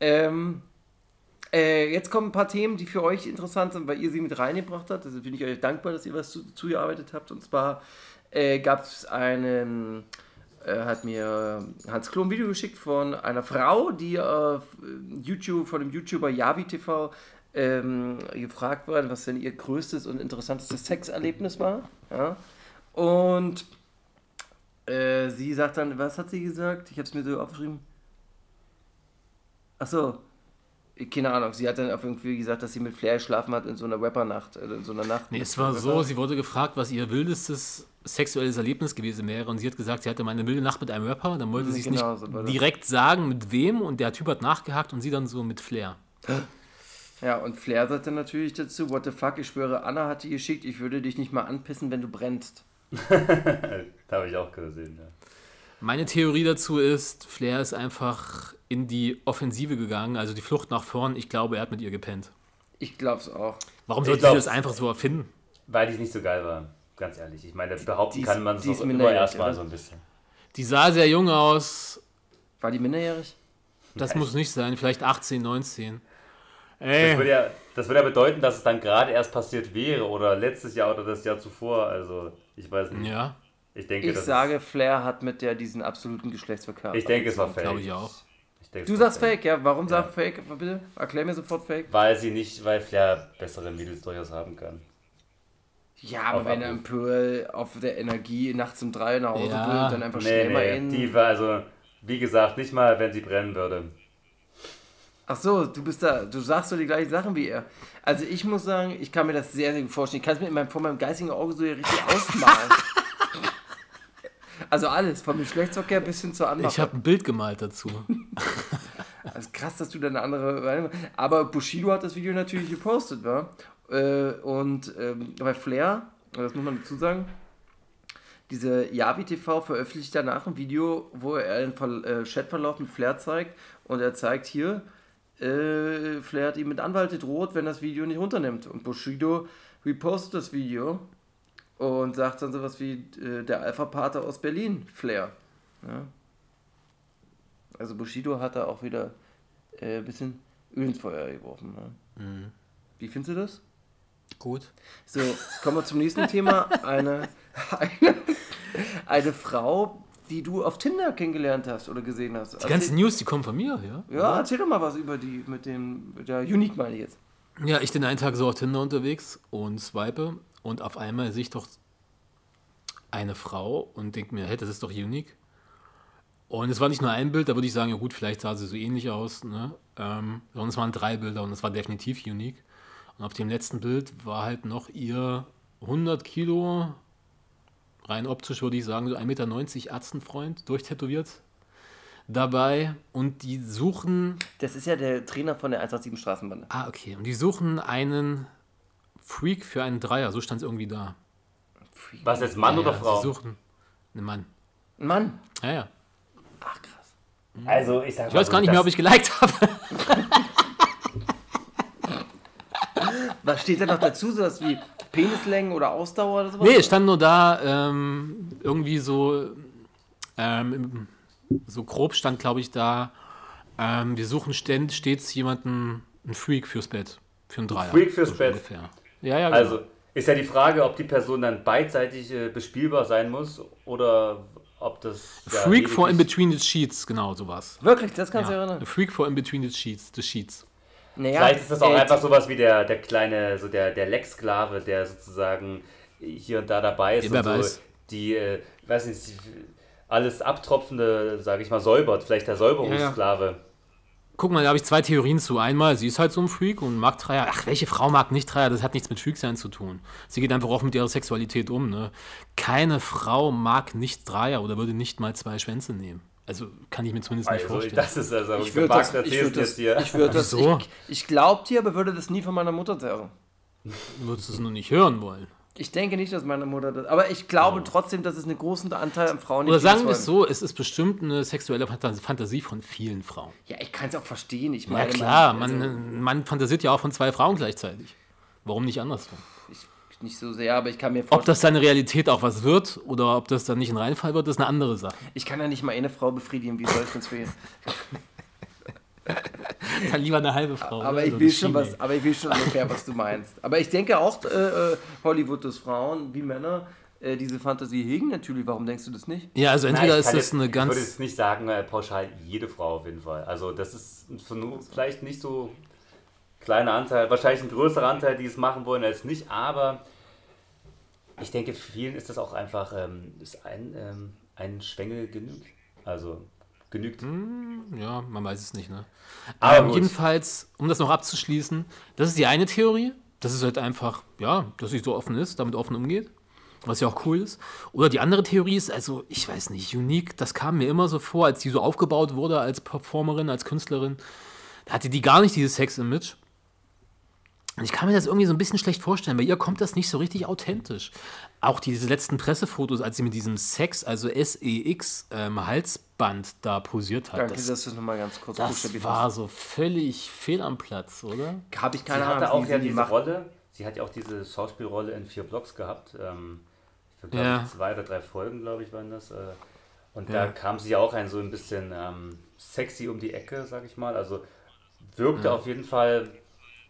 Ähm, äh, jetzt kommen ein paar Themen, die für euch interessant sind, weil ihr sie mit reingebracht habt. Also bin ich euch dankbar, dass ihr was zu, zugearbeitet habt. Und zwar äh, gab es einen, äh, hat mir Hans Klo ein Video geschickt von einer Frau, die auf YouTube, von dem YouTuber Yavi TV ähm, gefragt wurde, was denn ihr größtes und interessantestes Sexerlebnis war. Ja? Und äh, sie sagt dann, was hat sie gesagt? Ich habe es mir so aufgeschrieben. Ach so. keine Ahnung, sie hat dann auf irgendwie gesagt, dass sie mit Flair geschlafen hat in so einer Rappernacht, äh, in so einer Nacht. Nee, es war so, sie wurde gefragt, was ihr wildestes sexuelles Erlebnis gewesen wäre und sie hat gesagt, sie hatte mal eine wilde Nacht mit einem Rapper, dann wollte Mhm, sie es genau, so nicht das. direkt sagen, mit wem und der Typ hat nachgehakt und sie dann so mit Flair. *gasps* Ja, und Flair sagte natürlich dazu, what the fuck, ich schwöre, Anna hat die geschickt, ich würde dich nicht mal anpissen, wenn du brennst. *laughs* Habe ich auch gesehen, ja. Meine Theorie dazu ist, Flair ist einfach in die Offensive gegangen, also die Flucht nach vorn. Ich glaube, er hat mit ihr gepennt. Ich glaub's auch. Warum Ich sollte sie das einfach so erfinden? Weil die nicht so geil war, ganz ehrlich. Ich meine, behaupten die ist- kann man es immer erstmal so ein bisschen. Die sah sehr jung aus. War die minderjährig? Das muss nicht sein, vielleicht 18, 19. Das Ey, würde, ja, das würde ja bedeuten, dass es dann gerade erst passiert wäre oder letztes Jahr oder das Jahr zuvor. Also, ich weiß nicht. ja, Ich denke, Ich das sage, Flair hat mit der diesen absoluten Geschlechtsverkehr. ich denke, es war fake. glaube ich auch. Ich denke, Du sagst fake, ja? Warum sagst fake? Bitte? Erklär mir sofort fake. Weil sie nicht, weil Flair bessere Mädels durchaus haben kann. Ja, aber Auf wenn er Abruf. im Pearl auf der Energie nachts um drei nach Hause Ja. will, dann einfach Nee, schnell mal nee, in. die war also, wie gesagt, nicht mal, wenn sie brennen würde. Ach so, du bist da, du sagst so die gleichen Sachen wie er. Also ich muss sagen, ich kann mir das sehr, sehr gut vorstellen. Ich kann es mir in meinem, vor meinem geistigen Auge so richtig ausmalen. *laughs* Also alles, vom Geschlechtsverkehr bis hin zur anderen. Ich habe ein Bild gemalt dazu. *laughs* Also krass, dass du da eine andere Meinung hast. Aber Bushido hat das Video natürlich gepostet, wa? Äh, und ähm, bei Flair, das muss man dazu sagen, diese Yavi TV veröffentlicht danach ein Video, wo er einen äh, Chatverlauf mit Flair zeigt und er zeigt hier, äh, Flair hat ihm mit Anwalt gedroht, wenn das Video nicht runternimmt. Und Bushido repostet das Video und sagt dann sowas wie äh, der Alpha-Pater aus Berlin, Flair. Ja. Also Bushido hat da auch wieder äh, ein bisschen Öl ins Feuer geworfen. Ne? Wie findest du das? Gut. So, kommen wir zum nächsten Thema. Eine, *laughs* eine, eine Frau, die du auf Tinder kennengelernt hast oder gesehen hast. Die ganzen News, die kommen von mir, ja? ja, erzähl doch mal was über die mit dem, mit der Unique meine ich jetzt. Ja, ich den einen Tag so auf Tinder unterwegs und swipe und auf einmal sehe ich doch eine Frau und denke mir, hey, das ist doch unique. Und es war nicht nur ein Bild, da würde ich sagen, ja gut, vielleicht sah sie so ähnlich aus, ne? Ähm, sondern es waren drei Bilder und es war definitiv unique. Und auf dem letzten Bild war halt noch ihr 100 Kilo, rein optisch würde ich sagen, so 1,90 Meter Ärztenfreund, durchtätowiert dabei. Und die suchen Das ist ja der Trainer von der 187 Straßenbande. Ah, okay. Und die suchen einen Freak für einen Dreier. So stand es irgendwie da. Was jetzt Mann ja, oder ja, Frau? Sie suchen einen Mann. Mann. Ja, ja. Ach krass. Also ich sag Ich weiß gar nicht mehr, ob ich geliked habe. *laughs* Was steht da noch dazu? Sowas wie Penislängen oder Ausdauer oder sowas? Nee, es stand nur da, ähm, irgendwie so, ähm, so grob stand, glaube ich, da, ähm, wir suchen ständ, stets jemanden, einen Freak fürs Bett. Für einen Dreier. Freak fürs so Bett. Ungefähr. Ja, ja, genau. Also ist ja die Frage, ob die Person dann beidseitig äh, bespielbar sein muss oder ob das. ja Freak for in between the sheets, genau, sowas. Wirklich, das kannst du Ja. erinnern. A Freak for in between the sheets, the sheets. Naja, Vielleicht ist das auch ey, einfach sowas wie der, der kleine, so der, der Lex-Sklave, der sozusagen hier und da dabei ist Ja, und so weiß. die, äh, weiß nicht, die- alles Abtropfende, sage ich mal, säubert. Vielleicht der Säuberungssklave. Guck mal, da habe ich zwei Theorien zu. Einmal, sie ist halt so ein Freak und mag Dreier. Ach, welche Frau mag nicht Dreier? Das hat nichts mit Freaksein zu tun. Sie geht einfach offen mit ihrer Sexualität um. Ne? Keine Frau mag nicht Dreier oder würde nicht mal zwei Schwänze nehmen. Also kann ich mir zumindest nicht Also, vorstellen. das ist also ich würde das, ich würd das, jetzt hier. ich würd das, ich, ich glaub dir, aber würde das nie von meiner Mutter sagen. Du würdest es nur nicht hören wollen. Ich denke nicht, dass meine Mutter das, aber ich glaube trotzdem, dass es einen großen Anteil an Frauen Oder gibt, das sagen wir es so, es ist bestimmt eine sexuelle Fantas- Fantasie von vielen Frauen. Ja, ich kann es auch verstehen. Ich Ja meine, klar, man, man, also, man fantasiert ja auch von zwei Frauen gleichzeitig. Warum nicht andersrum? ich, nicht so sehr, aber ich kann mir Ob vorstellen, das dann in Realität auch was wird oder ob das dann nicht ein Reinfall wird, ist eine andere Sache. ich kann ja nicht mal eine Frau befriedigen, wie soll ich das für *laughs* Dann lieber eine halbe Frau. Aber oder? ich So will schon was, aber ich will schon ungefähr, was du meinst. Aber ich denke auch, äh, äh, Hollywood, dass Frauen wie Männer äh, diese Fantasie hegen natürlich. Warum denkst du das nicht? Ja, also Nein, entweder ich ist das jetzt, eine Ich würde ganz. jetzt nicht sagen, äh, pauschal jede Frau auf jeden Fall. Also das ist für nur, vielleicht nicht so kleiner Anteil, wahrscheinlich ein größerer Anteil, die es machen wollen als nicht, aber ich denke, vielen ist das auch einfach ähm, ist ein, ähm, ein Schwengel genug. Also genügt. Ja, man weiß es nicht, ne? Aber ähm, jedenfalls, um das noch abzuschließen, das ist die eine Theorie, dass es halt einfach, ja, dass sie so offen ist, damit offen umgeht, was ja auch cool ist. Oder die andere Theorie ist, also, ich weiß nicht, Unique, das kam mir immer so vor, als die so aufgebaut wurde als Performerin, als Künstlerin, da hatte die gar nicht dieses Sex-Image. Und ich kann mir das irgendwie so ein bisschen schlecht vorstellen. Bei ihr kommt das nicht so richtig authentisch. Auch diese letzten Pressefotos, als sie mit diesem Sex, also S-E-X, ähm, Halsband da posiert hat. Danke, das, dass du es nochmal ganz kurz das war so völlig fehl am Platz, oder? Habe ich Sie keine hatte Ahnung, auch ja sie die diese macht. Rolle, sie hat ja auch diese Schauspielrolle in vier Blocks gehabt. Ähm, für, glaub Ja. ich, zwei oder drei Folgen, glaube ich, waren das. Äh, und Ja. da kam sie ja auch ein so ein bisschen ähm, sexy um die Ecke, sag ich mal. Also wirkte auf jeden Fall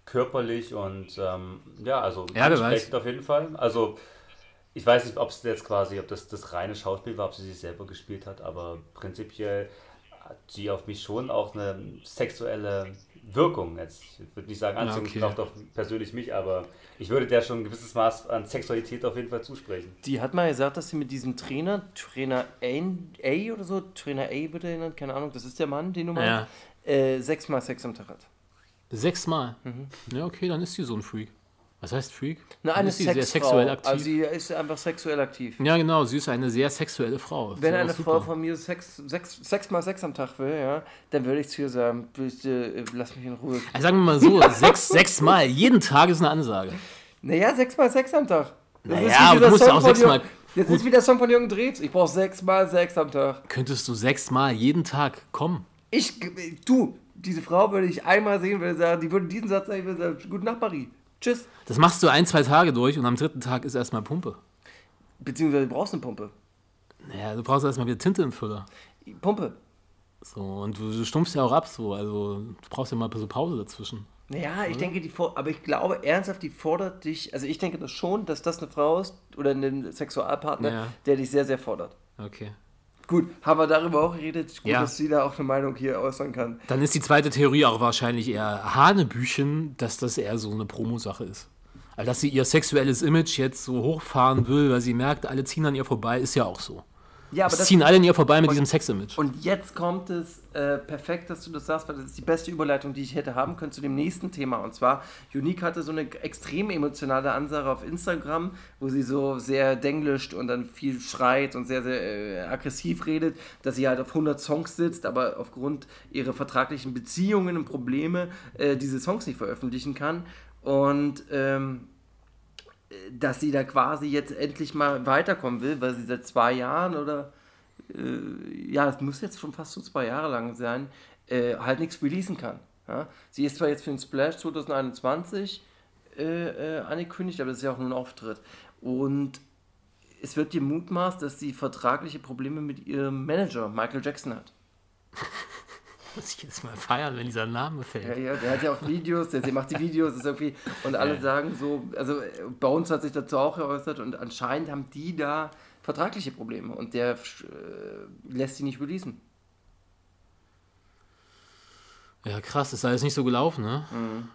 körperlich und ähm, ja, also Ja, ansprechend auf jeden Fall. Also ich weiß nicht, ob es jetzt quasi, ob das das reine Schauspiel war, ob sie sich selber gespielt hat, aber prinzipiell hat sie auf mich schon auch eine sexuelle Wirkung. Jetzt ich würde nicht sagen Ja, Anziehungskraft auf persönlich mich, aber ich würde der schon ein gewisses Maß an Sexualität auf jeden Fall zusprechen. Die hat mal gesagt, dass sie mit diesem Trainer, Trainer A, A oder so, Trainer A wird er genannt, keine Ahnung, das ist der Mann, den du meinst, äh, sechsmal Sex am Tag hat. Sechsmal. Ja, okay, dann ist sie so ein Freak. Was heißt Freak? Na, eine ist sie sehr sexuell aktiv. Also sie ist einfach sexuell aktiv. ja, genau, sie ist eine sehr sexuelle Frau. Wenn eine Frau von mir Sex, Sex, sechsmal Sex am Tag will, ja, dann würde ich zu ihr sagen, bitte äh, lass mich in Ruhe. Also sagen wir mal so, sechs, *laughs* sechsmal, jeden Tag ist eine Ansage. Naja, sechsmal Sex am Tag. Das Naja, aber du musst ja auch sechsmal- Das ist wie der Song von Jürgen Drews. Ich brauche sechsmal Sex am Tag. Könntest du sechsmal jeden Tag kommen? Ich, du, diese Frau würde ich einmal sehen, würde sagen, die würde diesen Satz sagen, ich würde sagen, gute Nacht, Marie. Tschüss. Das machst du ein, zwei Tage durch und am dritten Tag ist erstmal Pumpe. Beziehungsweise du brauchst eine Pumpe. Naja, du brauchst erstmal wieder Tinte im Füller. Pumpe. So, und du, du stumpfst ja auch ab so, also du brauchst ja mal so Pause dazwischen. Naja, ich denke, die aber ich glaube ernsthaft, die fordert dich, also ich denke das schon, dass das eine Frau ist oder ein Sexualpartner, Ja. der dich sehr, sehr fordert. Okay. Gut, haben wir darüber auch geredet. Gut, Ja. dass sie da auch eine Meinung hier äußern kann. Dann ist die zweite Theorie auch wahrscheinlich eher Hanebüchen, dass das eher so eine Promosache ist. Also, dass sie ihr sexuelles Image jetzt so hochfahren will, weil sie merkt, alle ziehen an ihr vorbei, ist ja auch so. Ja, aber Es das, ziehen alle an ihr vorbei mit diesem Sex-Image. und jetzt kommt es äh, perfekt, dass du das sagst, weil das ist die beste Überleitung, die ich hätte haben können zu dem nächsten Thema. Und zwar, Unique hatte so eine extrem emotionale Ansage auf Instagram, wo sie so sehr denglischt und dann viel schreit und sehr, sehr äh, aggressiv redet, dass sie halt auf 100 Songs sitzt, aber aufgrund ihrer vertraglichen Beziehungen und Probleme äh, diese Songs nicht veröffentlichen kann. Und ähm, dass sie da quasi jetzt endlich mal weiterkommen will, weil sie seit zwei Jahren oder äh, ja, es muss jetzt schon fast so zwei Jahre lang sein, äh, halt nichts releasen kann. Ja? Sie ist zwar jetzt für den Splash 2021 äh, äh, angekündigt, aber das ist ja auch nur ein Auftritt. Und es wird gemutmaßt, dass sie vertragliche Probleme mit ihrem Manager Michael Jackson hat. *laughs* Muss ich jetzt mal feiern, wenn dieser Name fällt. Ja, ja, der hat ja auch Videos, der, der macht die Videos, ist irgendwie, und alle Ja. sagen so, also äh, bei uns hat sich dazu auch geäußert und anscheinend haben die da vertragliche Probleme und der äh, lässt sie nicht releasen. Ja, krass, ist alles nicht so gelaufen, ne? Mhm.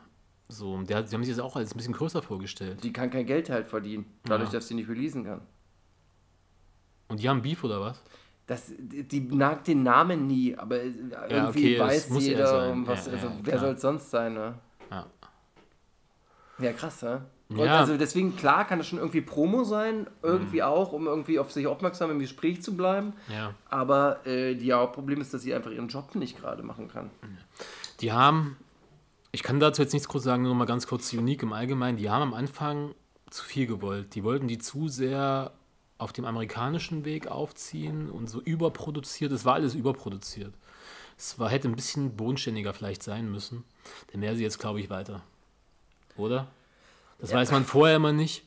So, der, die haben sich das auch als ein bisschen größer vorgestellt. Die kann kein Geld halt verdienen, dadurch, Ja. dass sie nicht releasen kann. Und die haben Beef oder was? Das, die nagt den Namen nie, aber irgendwie okay, es weiß er jeder, um was, Ja, also ja, wer soll es sonst sein, ne? Ja. Ja, krass, ne? Und Ja. also deswegen, klar, kann das schon irgendwie Promo sein, Mhm. irgendwie auch, um irgendwie auf sich aufmerksam im Gespräch zu bleiben. Ja. Aber äh, die Hauptproblem ist, dass sie einfach ihren Job nicht gerade machen kann. Die haben, ich kann dazu jetzt nichts kurz sagen, nur mal ganz kurz Unique im Allgemeinen, die haben am Anfang zu viel gewollt. Die wollten die zu sehr auf dem amerikanischen Weg aufziehen und so überproduziert. Es war alles überproduziert. Es war, hätte ein bisschen bodenständiger vielleicht sein müssen. Dann wäre sie jetzt, glaube ich, weiter. Oder? Das weiß man vorher immer nicht.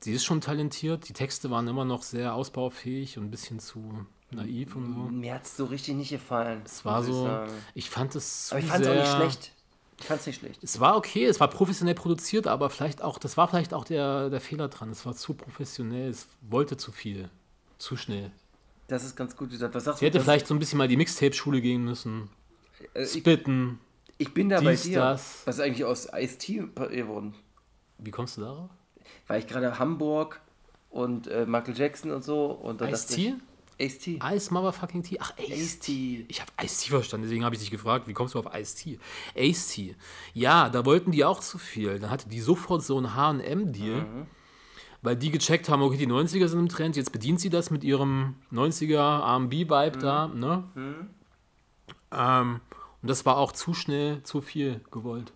Sie ist schon talentiert. Die Texte waren immer noch sehr ausbaufähig und ein bisschen zu naiv und so. Mir hat es so richtig nicht gefallen. Es war ich so, sagen. ich fand es zu Aber ich fand es auch nicht schlecht. Ich fand es nicht schlecht. Es war okay, es war professionell produziert, aber vielleicht auch, das war vielleicht auch der, der Fehler dran. Es war zu professionell, es wollte zu viel, zu schnell. Das ist ganz gut gesagt. Was sagst Sie hätte vielleicht so ein bisschen mal die Mixtape-Schule gehen müssen. äh, ich, Spitten. ich bin da bei dies, dir. das. Was ist eigentlich aus Ice-T geworden? Wie kommst du darauf? Weil ich gerade Hamburg und äh, Michael Jackson und so. Und dachte Ice-T? Ace-T. Ice Motherfucking T. Ach, Ace Ace T. T. Ich habe Ice T verstanden, deswegen habe ich dich gefragt, wie kommst du auf Ice T? Ace T. Ja, da wollten die auch zu viel. Dann hatte die sofort so einen H&M-Deal, Mhm. weil die gecheckt haben, okay, die 90er sind im Trend, jetzt bedient sie das mit ihrem 90er R&B-Vibe da, Mhm. ne? Ähm, und das war auch zu schnell, zu viel gewollt.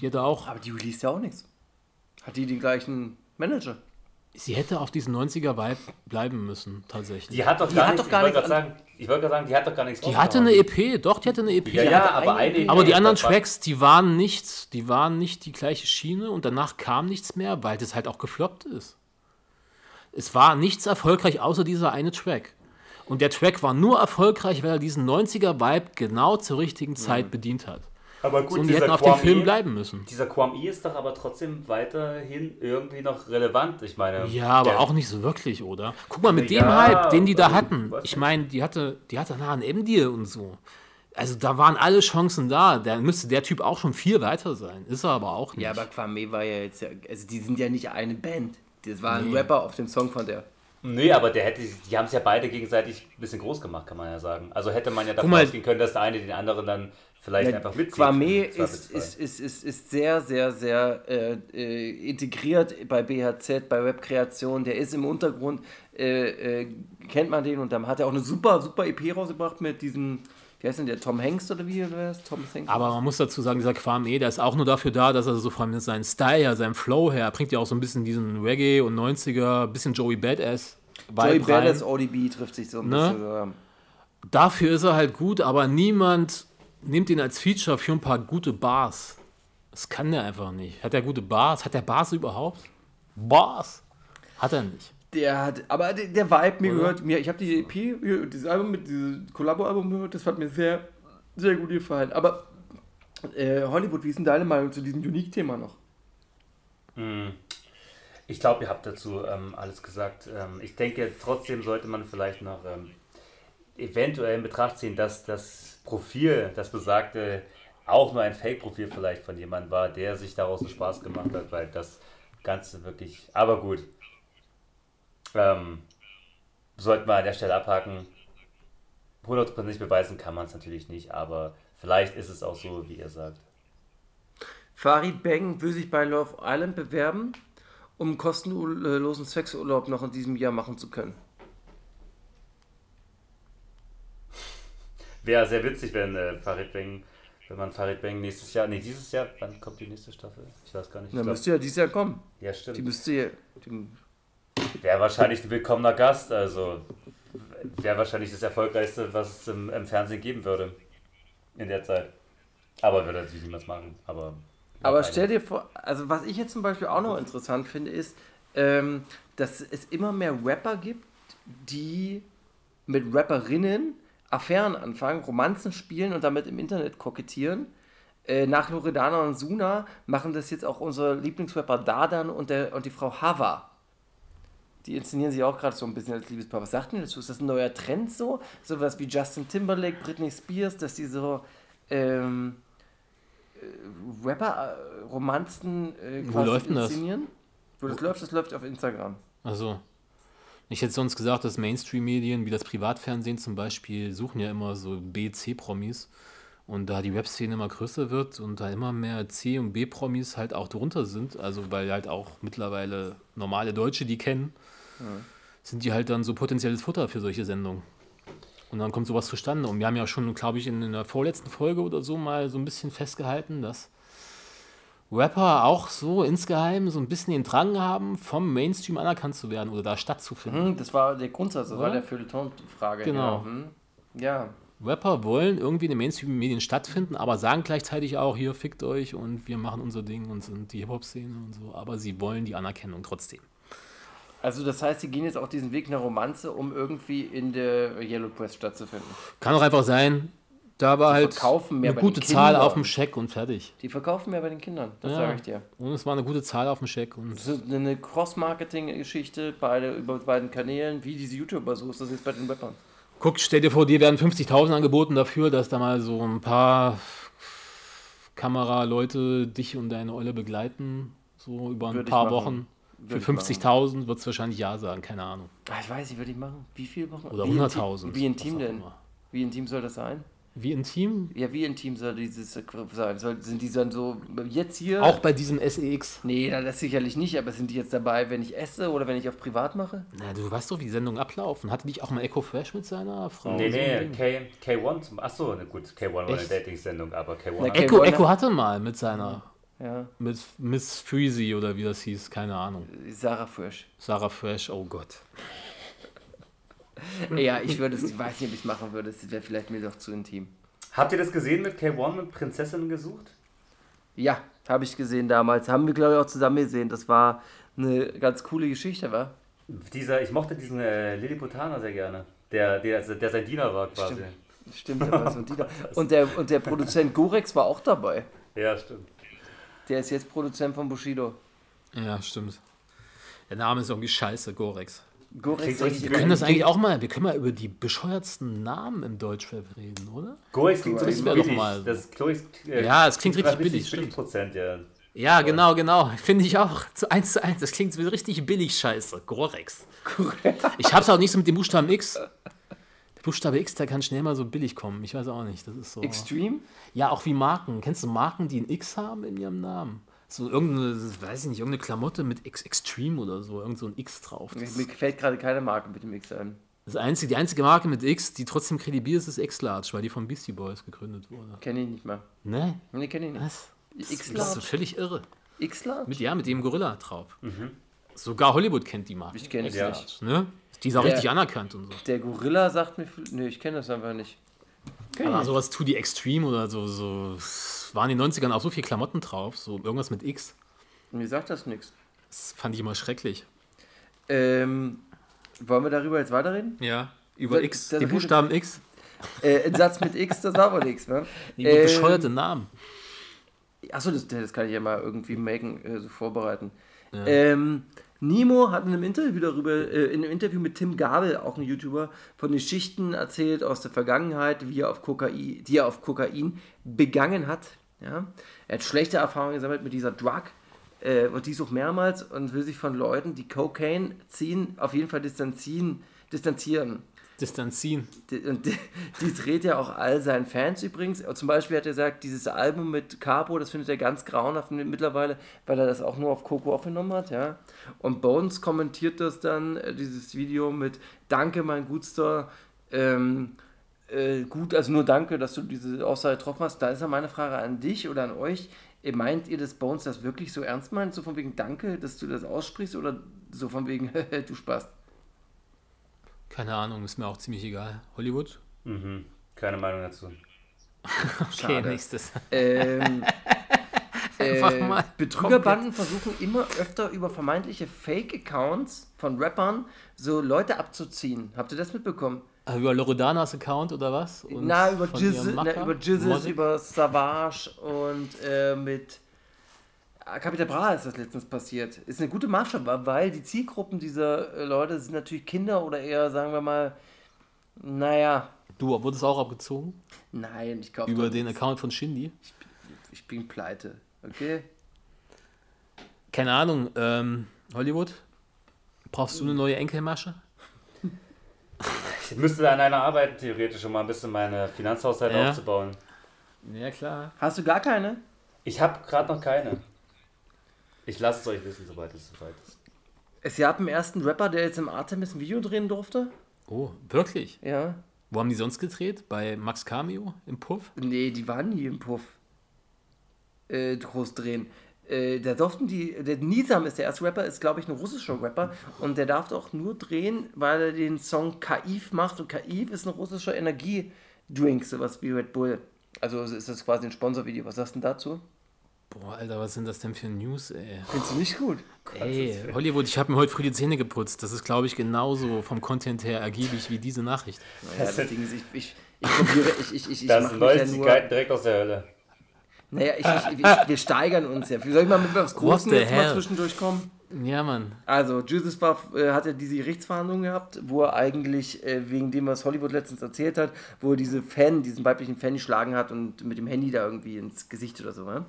Die hätte auch, Aber die released ja auch nichts. Hat die den gleichen Manager? Sie hätte auf diesen 90er-Vibe bleiben müssen, tatsächlich. Die hat doch Die gar hat nichts, doch gar ich wollte nichts gerade sagen, ich wollte gerade sagen, die hat doch gar nichts Die hatte eine. EP, doch, die hatte eine EP. Ja, Die ja, aber eine. EP. Aber die anderen Tracks, die waren nicht, die waren nicht die gleiche Schiene und danach kam nichts mehr, weil das halt auch gefloppt ist. Es war nichts erfolgreich außer dieser eine Track. Und der Track war nur erfolgreich, weil er diesen 90er-Vibe genau zur richtigen Zeit bedient hat. Aber So, gut, und die hätten auf dem Film bleiben müssen. Dieser Kwame ist doch aber trotzdem weiterhin irgendwie noch relevant. Ich meine. Ja, aber auch nicht so wirklich, oder? Guck mal, mit Ja, dem Hype, den die da also, hatten. Ich meine, die hatte, die hatte einen H&M-Deal und so. Also da waren alle Chancen da. Da müsste der Typ auch schon viel weiter sein. Ist er aber auch nicht. Ja, aber Kwame war ja jetzt ja, also die sind ja nicht eine Band. Das war ein Rapper auf dem Song von der. Nee, aber der hätte, die haben es ja beide gegenseitig ein bisschen groß gemacht, kann man ja sagen. Also hätte man ja davon ausgehen können, dass der eine den anderen dann vielleicht Ja, einfach mitzieht. Kwame ist, ist, ist, ist, ist sehr, sehr, sehr äh, äh, integriert bei BHZ, bei Webkreation. Der ist im Untergrund, äh, äh, kennt man den und dann hat er auch eine super, super EP rausgebracht mit diesem, wie heißt denn der, Tom Hanks oder wie oder was? Tom Hanks? Aber man muss dazu sagen, dieser Kwame, der ist auch nur dafür da, dass er so von seinem Style her, seinem Flow her, bringt ja auch so ein bisschen diesen Reggae und 90er, bisschen Joey Badass. Joey. Badass ODB trifft sich so ein Ne? bisschen. Ja. Dafür ist er halt gut, aber niemand nimmt ihn als Feature für ein paar gute Bars. Das kann der einfach nicht. Hat er gute Bars? Hat der Bars überhaupt? Bars? Hat er nicht. Der hat, aber der, der Vibe mir Oder? gehört, mir, ich habe die EP, dieses Album mit diesem Kollabo-Album gehört, das hat mir sehr, sehr gut gefallen. Aber äh, Hollywood, wie ist denn deine Meinung zu diesem Unique-Thema noch? Hm. Ich glaube, ihr habt dazu ähm, alles gesagt. Ähm, ich denke, trotzdem sollte man vielleicht noch ähm, eventuell in Betracht ziehen, dass das Profil, das besagte, auch nur ein Fake-Profil vielleicht von jemandem war, der sich daraus einen Spaß gemacht hat, weil das Ganze wirklich. Aber gut. Ähm, sollten wir an der Stelle abhaken. 100% beweisen kann man es natürlich nicht, aber vielleicht ist es auch so, wie ihr sagt. Farid Bang will sich bei Love Island bewerben, um kostenlosen Sexurlaub noch in diesem Jahr machen zu können. Wäre sehr witzig, wenn äh, Farid Bang, wenn man Farid Bang nächstes Jahr, nee, dieses Jahr, wann kommt die nächste Staffel? Ich weiß gar nicht. Ich Dann müsste ja dieses Jahr kommen. ja, Die stimmt. müsste ja. Die, Wäre wahrscheinlich ein willkommener Gast, also wäre wahrscheinlich das Erfolgreichste, was es im, im Fernsehen geben würde in der Zeit. Aber würde natürlich niemals machen. Aber, aber stell dir vor, also was ich jetzt zum Beispiel auch noch interessant finde, ist, ähm, dass es immer mehr Rapper gibt, die mit Rapperinnen Affären anfangen, Romanzen spielen und damit im Internet kokettieren. Äh, nach Loredana und Suna machen das jetzt auch unsere Lieblingsrapper Dardan und, der, und die Frau Hava. Die inszenieren sich auch gerade so ein bisschen als Liebespaar. Was sagt ihr dazu? Ist das ein neuer Trend so? Sowas wie Justin Timberlake, Britney Spears, dass die so ähm, äh, Rapper-Romanzen äh, Wo quasi läuft denn das? inszenieren? Wo das läuft, das läuft auf Instagram. Also, ich hätte sonst gesagt, dass Mainstream-Medien wie das Privatfernsehen zum Beispiel suchen ja immer so B-, C-Promis. Und da die Webszene immer größer wird und da immer mehr C- und B-Promis halt auch drunter sind, also weil halt auch mittlerweile normale Deutsche die kennen, sind die halt dann so potenzielles Futter für solche Sendungen. Und dann kommt sowas zustande. Und wir haben ja schon, glaube ich, in, in der vorletzten Folge oder so mal so ein bisschen festgehalten, dass Rapper auch so insgeheim so ein bisschen den Drang haben, vom Mainstream anerkannt zu werden oder da stattzufinden. Hm, das war der Grundsatz, das war Oder? der Feuilleton-Frage. Genau. Ja, hm. ja. Rapper wollen irgendwie in den Mainstream-Medien stattfinden, aber sagen gleichzeitig auch, hier fickt euch und wir machen unser Ding und sind die Hip-Hop-Szene und so. Aber sie wollen die Anerkennung trotzdem. Also das heißt, sie gehen jetzt auch diesen Weg nach Romanze, um irgendwie in der Yellow Press stattzufinden. Kann auch einfach sein, da war halt verkaufen mehr eine gute Zahl auf dem Scheck und fertig. Die verkaufen mehr bei den Kindern, das Ja. sage ich dir. Und es war eine gute Zahl auf dem Scheck. Und Das ist eine Cross-Marketing-Geschichte beide, über beiden Kanälen, wie diese YouTuber, so ist das jetzt bei den Rappern. guck, stell dir vor, dir werden 50.000 angeboten dafür, dass da mal so ein paar Kameraleute dich und deine Eule begleiten, so über ein Würde ich paar. Wochen. Für Würde ich machen. 50.000 wird es wahrscheinlich ja sagen, keine Ahnung. Ah, ich weiß nicht, würde ich machen. Wie viel machen? Oder wie intim- 100.000. Wie intim denn? Wie intim soll das sein? Wie intim? Ja, wie intim soll dieses sein? Soll, sind die dann so jetzt hier? Auch bei diesem SEX. Nee, das sicherlich nicht, aber sind die jetzt dabei, wenn ich esse oder wenn ich auf privat mache? Na, du weißt doch, wie die Sendungen ablaufen. Hatte nicht auch mal Echo Fresh mit seiner Frau? Nee, nee? K, K1 zum. Achso, gut, K1 war eine? Dating-Sendung, aber K1. Na, Echo, K1 Echo hatte mal mit seiner, Ja, mit Miss Freezy oder wie das hieß, keine Ahnung. Sarah Frisch. Sarah Fresh, oh Gott. *laughs* Ja, ich würde es, ich weiß nicht, ob ich es machen würde. Es wäre vielleicht mir doch zu intim. Habt ihr das gesehen mit K1 mit Prinzessinnen gesucht? Ja, habe ich gesehen damals. Haben wir, glaube ich, auch zusammen gesehen. Das war eine ganz coole Geschichte, war? Dieser, ich mochte diesen äh, Lilliputaner sehr gerne. Der, der, der sein Diener war quasi. Stimmt. Stimmt, da war so ein Dieter. *laughs* Und der, und der Produzent Gorex war auch dabei. Ja, stimmt. Der ist jetzt Produzent von Bushido. Ja, stimmt. Der Name ist irgendwie scheiße, Gorex. Gorex Klingt ist richtig Wir können das eigentlich auch mal, wir können mal über die bescheuertsten Namen im Deutschrap reden, oder? Gorex klingt so Das richtig wär doch billig. mal- Das Gorex, äh, Ja, es klingt richtig billig, stimmt. billig Prozent, ja. Ja, genau, genau. *laughs* Finde ich auch. Zu eins zu eins. Das klingt wie richtig billig scheiße. Gorex. Ich hab's auch nicht so mit dem Buchstaben X. Der Buchstabe X, der kann schnell mal so billig kommen. Ich weiß auch nicht. Das ist so. Extreme? Ja, auch wie Marken. Kennst du Marken, die ein X haben in ihrem Namen? So irgendeine, weiß ich nicht, irgendeine Klamotte mit X Extreme oder so, irgend so ein X drauf. Das, Mir gefällt gerade keine Marke mit dem X ein. das einzige, die einzige Marke mit X, die trotzdem kredibil ist, ist X-Large, weil die von Beastie Boys gegründet wurde. Kenne ich nicht mal. Ne? Nee, kenne ich nicht. Was? Das ist so X-Large? völlig irre. X-Large? Mit, ja, mit dem Gorilla drauf. Sogar Hollywood kennt die Marke. Ich kenne es Ja. nicht. Ne? Die ist auch Der- richtig anerkannt und so. Der Gorilla sagt mir, nee, ich kenne das einfach nicht. Ich Aber sowas To The Extreme oder so, so waren in den 90ern auch so viel Klamotten drauf, so irgendwas mit X. Mir sagt das nichts. Das fand ich immer schrecklich. Ähm, wollen wir darüber jetzt weiterreden? Ja. Über Das- X, redet- Buchstaben X. Äh, ein Satz mit X, das war wohl nichts, ne? *laughs* Die Ähm, bescheuerte Namen. Achso, das, das kann ich ja mal irgendwie machen, äh, so vorbereiten. Ähm, Nemo hat in einem Interview darüber, äh, in einem Interview mit Tim Gabel, auch ein YouTuber, von Geschichten erzählt aus der Vergangenheit, wie er auf Kokain, die er auf Kokain begangen hat. Ja? Er hat schlechte Erfahrungen gesammelt mit dieser Drug äh, und dies auch mehrmals und will sich von Leuten, die Cocaine ziehen, auf jeden Fall distanzieren. distanzieren. Distanzieren. Die- Und die- dies rät er auch all seinen Fans übrigens. Zum Beispiel hat er gesagt, dieses Album mit Capo, das findet er ganz grauenhaft mittlerweile, weil er das auch nur auf Coco aufgenommen hat, ja. Und Bones kommentiert das dann, äh, dieses Video mit Danke, mein Gutster, ähm, äh, gut, also nur danke, dass du diese Aussage getroffen hast. Da ist ja meine Frage an dich oder an euch. Meint ihr, dass Bones das wirklich so ernst meint? So von wegen Danke, dass du das aussprichst oder so von wegen *laughs* du Spaß? Keine Ahnung, ist mir auch ziemlich egal. Hollywood? Mhm. Keine Meinung dazu. *laughs* Okay, nächstes. Ähm, *laughs* Einfach äh, mal Betrügerbanden versuchen immer öfter über vermeintliche Fake-Accounts von Rappern so Leute abzuziehen. Habt ihr das mitbekommen? Ah, Über Loredanas Account oder was? Und na, über Jizzes, über, Jizzes über Savage und äh, mit Capital Bra ist das letztens passiert. Ist eine gute Maßstab, weil die Zielgruppen dieser äh, Leute sind natürlich Kinder oder eher, sagen wir mal, naja, Du, wurde es auch abgezogen? nein, ich glaube, Über den Account von Shindy? ich bin pleite. Okay? Keine Ahnung, ähm, Hollywood? Brauchst du eine neue Enkelmasche? Ich müsste an einer arbeiten, theoretisch, um mal ein bisschen meine Finanzhaushalt Ja. aufzubauen. Ja, klar. Hast du gar keine? Ich habe gerade noch keine. Ich lasse es euch wissen, sobald es soweit ist. Es gab einen ersten Rapper, der jetzt im Artemis ein Video drehen durfte. Oh, wirklich? Ja. Wo haben die sonst gedreht? Bei Max Cameo im Puff? Nee, die waren nie im Puff. Äh, groß drehen. Äh, da durften die. Der Nisam ist der erste Rapper, ist glaube ich ein russischer Rapper. Und der darf auch nur drehen, weil er den Song Kaif macht. Und Kaif ist ein russischer Energiedrink, sowas wie Red Bull. Also ist das quasi ein Sponsorvideo. Was sagst du denn dazu? Boah, Alter, was sind das denn für News, ey? Findest du nicht gut? Ey, Hollywood, ich habe mir heute früh die Zähne geputzt. Das ist, glaube ich, genauso vom Content her ergiebig wie diese Nachricht. Naja, das Ding ist, ich, ich, ich probiere, ich, ich, ich, ich Das sind mich ja nur. Neuigkeiten direkt aus der Hölle. Naja, ich, ich, ich, wir steigern uns ja. Soll ich mal mit was Großem jetzt mal hell? zwischendurch kommen? Ja, Mann. Also, Jesus war, äh, hat ja diese Gerichtsverhandlung gehabt, wo er eigentlich äh, wegen dem, was Hollywood letztens erzählt hat, wo er diese Fan, diesen weiblichen Fan geschlagen hat und mit dem Handy da irgendwie ins Gesicht oder so, ne?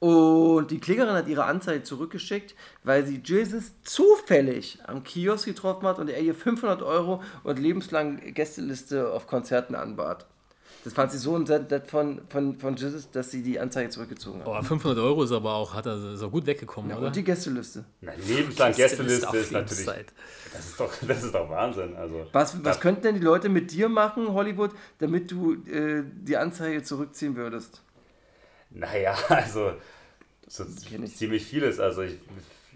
Und die Klägerin hat ihre Anzeige zurückgeschickt, weil sie Jesus zufällig am Kiosk getroffen hat und er ihr 500 Euro und lebenslang Gästeliste auf Konzerten anbat. Das fand sie so nett von, von, von Jesus, dass sie die Anzeige zurückgezogen hat. Oh, 500 Euro ist aber auch, hat er, ist gut weggekommen, Ja, oder? und die Gästeliste. Na, lebenslang Gästeliste auf ist natürlich. Lebenszeit. Das ist, doch, *laughs* das ist doch Wahnsinn. Also, Was, was könnten denn die Leute mit dir machen, Hollywood, damit du äh, die Anzeige zurückziehen würdest? Naja, *laughs* also so ziemlich vieles. Also ich,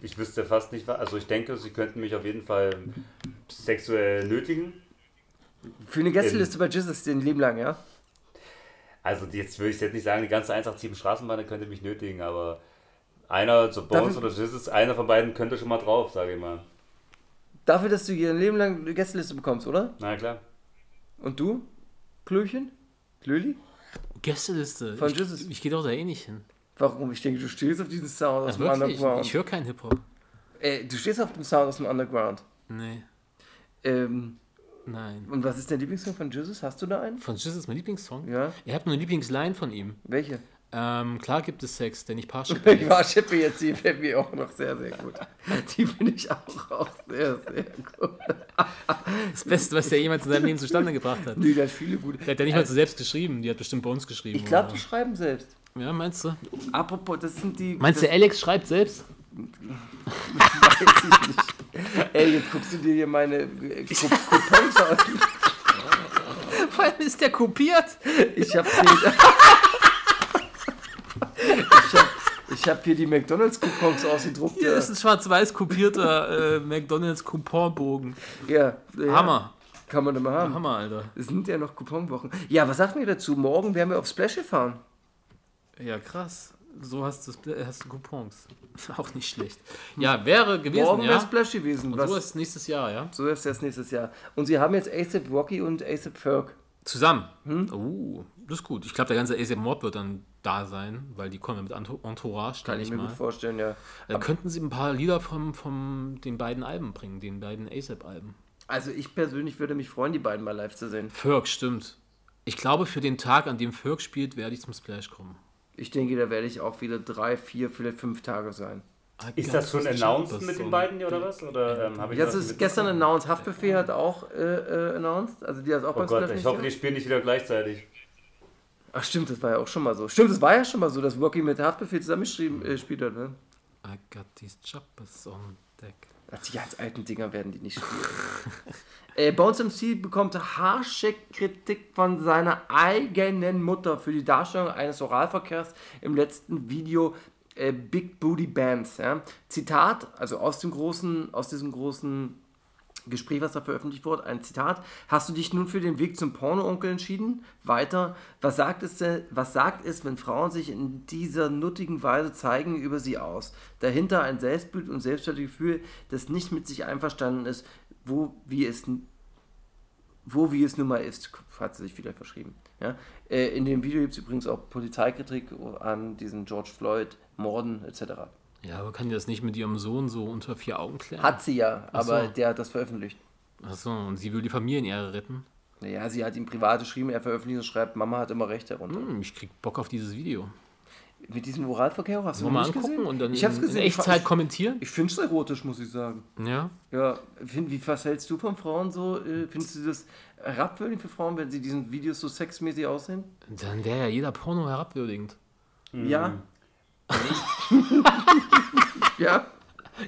ich wüsste fast nicht, was. Also ich denke, sie könnten mich auf jeden Fall sexuell nötigen. Für eine Gästeliste bei Jesus den Leben lang, ja? Also jetzt würde ich jetzt nicht sagen, die ganze 187 Straßenbahn könnte mich nötigen, aber einer, so Bones oder Jesus, einer von beiden könnte schon mal drauf, sage ich mal. Dafür, dass du hier ein Leben lang eine Gästeliste bekommst, oder? Na klar. Und du? Klöchen? Klöli? Gästeliste. Von ich Jesus. ich gehe doch da eh nicht hin. Warum? Ich denke, du stehst auf diesem Sound aus dem? Underground. Ich höre keinen Hip-Hop. Äh, du stehst auf dem Sound aus dem Underground. Nee, Ähm, nein. und was ist dein Lieblingssong von Jesus? Hast du da einen? Von Jesus ist mein Lieblingssong. Ja. Ihr habt nur eine Lieblingsline von ihm. Welche? Ähm, klar gibt es Sex, denn ich *laughs* Parship Ich war Schippe jetzt, die fällt mir auch noch sehr, sehr gut. *laughs* Die finde ich auch, auch sehr, sehr gut. Das Beste, was der jemals in seinem Leben zustande gebracht hat. Nee, da hat viele gute. Der hat ja nicht mal so selbst geschrieben, die hat bestimmt bei uns geschrieben. Ich glaube, die schreiben selbst. Ja, meinst du? Apropos, das sind die. Meinst du, Alex schreibt selbst? weiß ich nicht. Ey, jetzt guckst du dir hier meine äh, Coup- Coupons an. *laughs* Vor allem ist der kopiert. Ich habe den. Ich habe ich hab hier die McDonalds-Coupons ausgedruckt. Hier Ja, ist ein schwarz-weiß kopierter äh, McDonalds Couponbogen. ja, ja, Hammer. Kann man immer haben. Hammer, Alter. Es sind ja noch Couponwochen. Ja, was sagt mir dazu? Morgen werden wir auf Splash gefahren. Ja, krass. So hast du, hast du Coupons. *laughs* Auch nicht schlecht. Ja, wäre gewesen, Morgen wäre ja. Splash gewesen. Und Was, so ist nächstes Jahr, ja. so ist das nächstes Jahr. Und sie haben jetzt ASAP Rocky und ASAP Ferg. Zusammen. Hm? Uh, das ist gut. Ich glaube, der ganze ASAP Mob wird dann da sein, weil die kommen ja mit Entour- Entourage, Kann ich mir mal. gut vorstellen, ja. Da könnten sie ein paar Lieder vom, vom den beiden Alben bringen, den beiden ASAP-Alben. Also ich persönlich würde mich freuen, die beiden mal live zu sehen. Ferg, stimmt. Ich glaube, für den Tag, an dem Ferg spielt, werde ich zum Splash kommen. Ich denke, da werde ich auch wieder drei, vier, vielleicht fünf Tage sein. Ist das schon announced mit den beiden oder was? Oder ähm, ich Das ist gestern announced. Haftbefehl hat auch äh, äh, announced. Also die hat auch Oh beim Gott, Splash ich hoffe, die spielen nicht wieder gleichzeitig. Ach stimmt, das war ja auch schon mal so. Stimmt, das war ja schon mal so, dass Rocky mit Haftbefehl zusammengeschrieben äh, gespielt hat. Ne? I got these choppers on deck. Ach, die ganz alten Dinger werden die nicht spielen. *laughs* äh, Bones MC bekommt harsche Kritik von seiner eigenen Mutter für die Darstellung eines Oralverkehrs im letzten Video äh, Big Booty Bands. Ja? Zitat, also aus dem großen, aus diesem großen Gespräch, was da veröffentlicht wurde, ein Zitat. Hast du dich nun für den Weg zum Porno-Onkel entschieden? Weiter. Was sagt, es denn, was sagt es, wenn Frauen sich in dieser nuttigen Weise zeigen, über sie aus? Dahinter ein Selbstbild und Selbstwertgefühl, das nicht mit sich einverstanden ist, wo wie es, wo wie es nun mal ist, hat sie sich wieder verschrieben. Ja? Äh, in dem Video gibt es übrigens auch Polizeikritik an diesen George Floyd, Morden etc. Ja, aber kann die das nicht mit ihrem Sohn so unter vier Augen klären? Hat sie ja, Ach so. aber der hat das veröffentlicht. Achso, und sie will die Familienehre retten. Naja, sie hat ihm privat geschrieben, er veröffentlicht und schreibt, Mama hat immer recht darunter. Hm, ich krieg Bock auf dieses Video. Mit diesem Oralverkehr hast du mal nicht angucken gesehen? und dann ich hab's in, gesehen. in Echtzeit Ich, kommentieren? ich finde es erotisch, muss ich sagen. Ja. Ja, find, wie was hältst du von Frauen so? Äh, Findest du das herabwürdigend für Frauen, wenn sie diesen Videos so sexmäßig aussehen? Dann wäre ja jeder Porno herabwürdigend. Ja. *laughs* ja,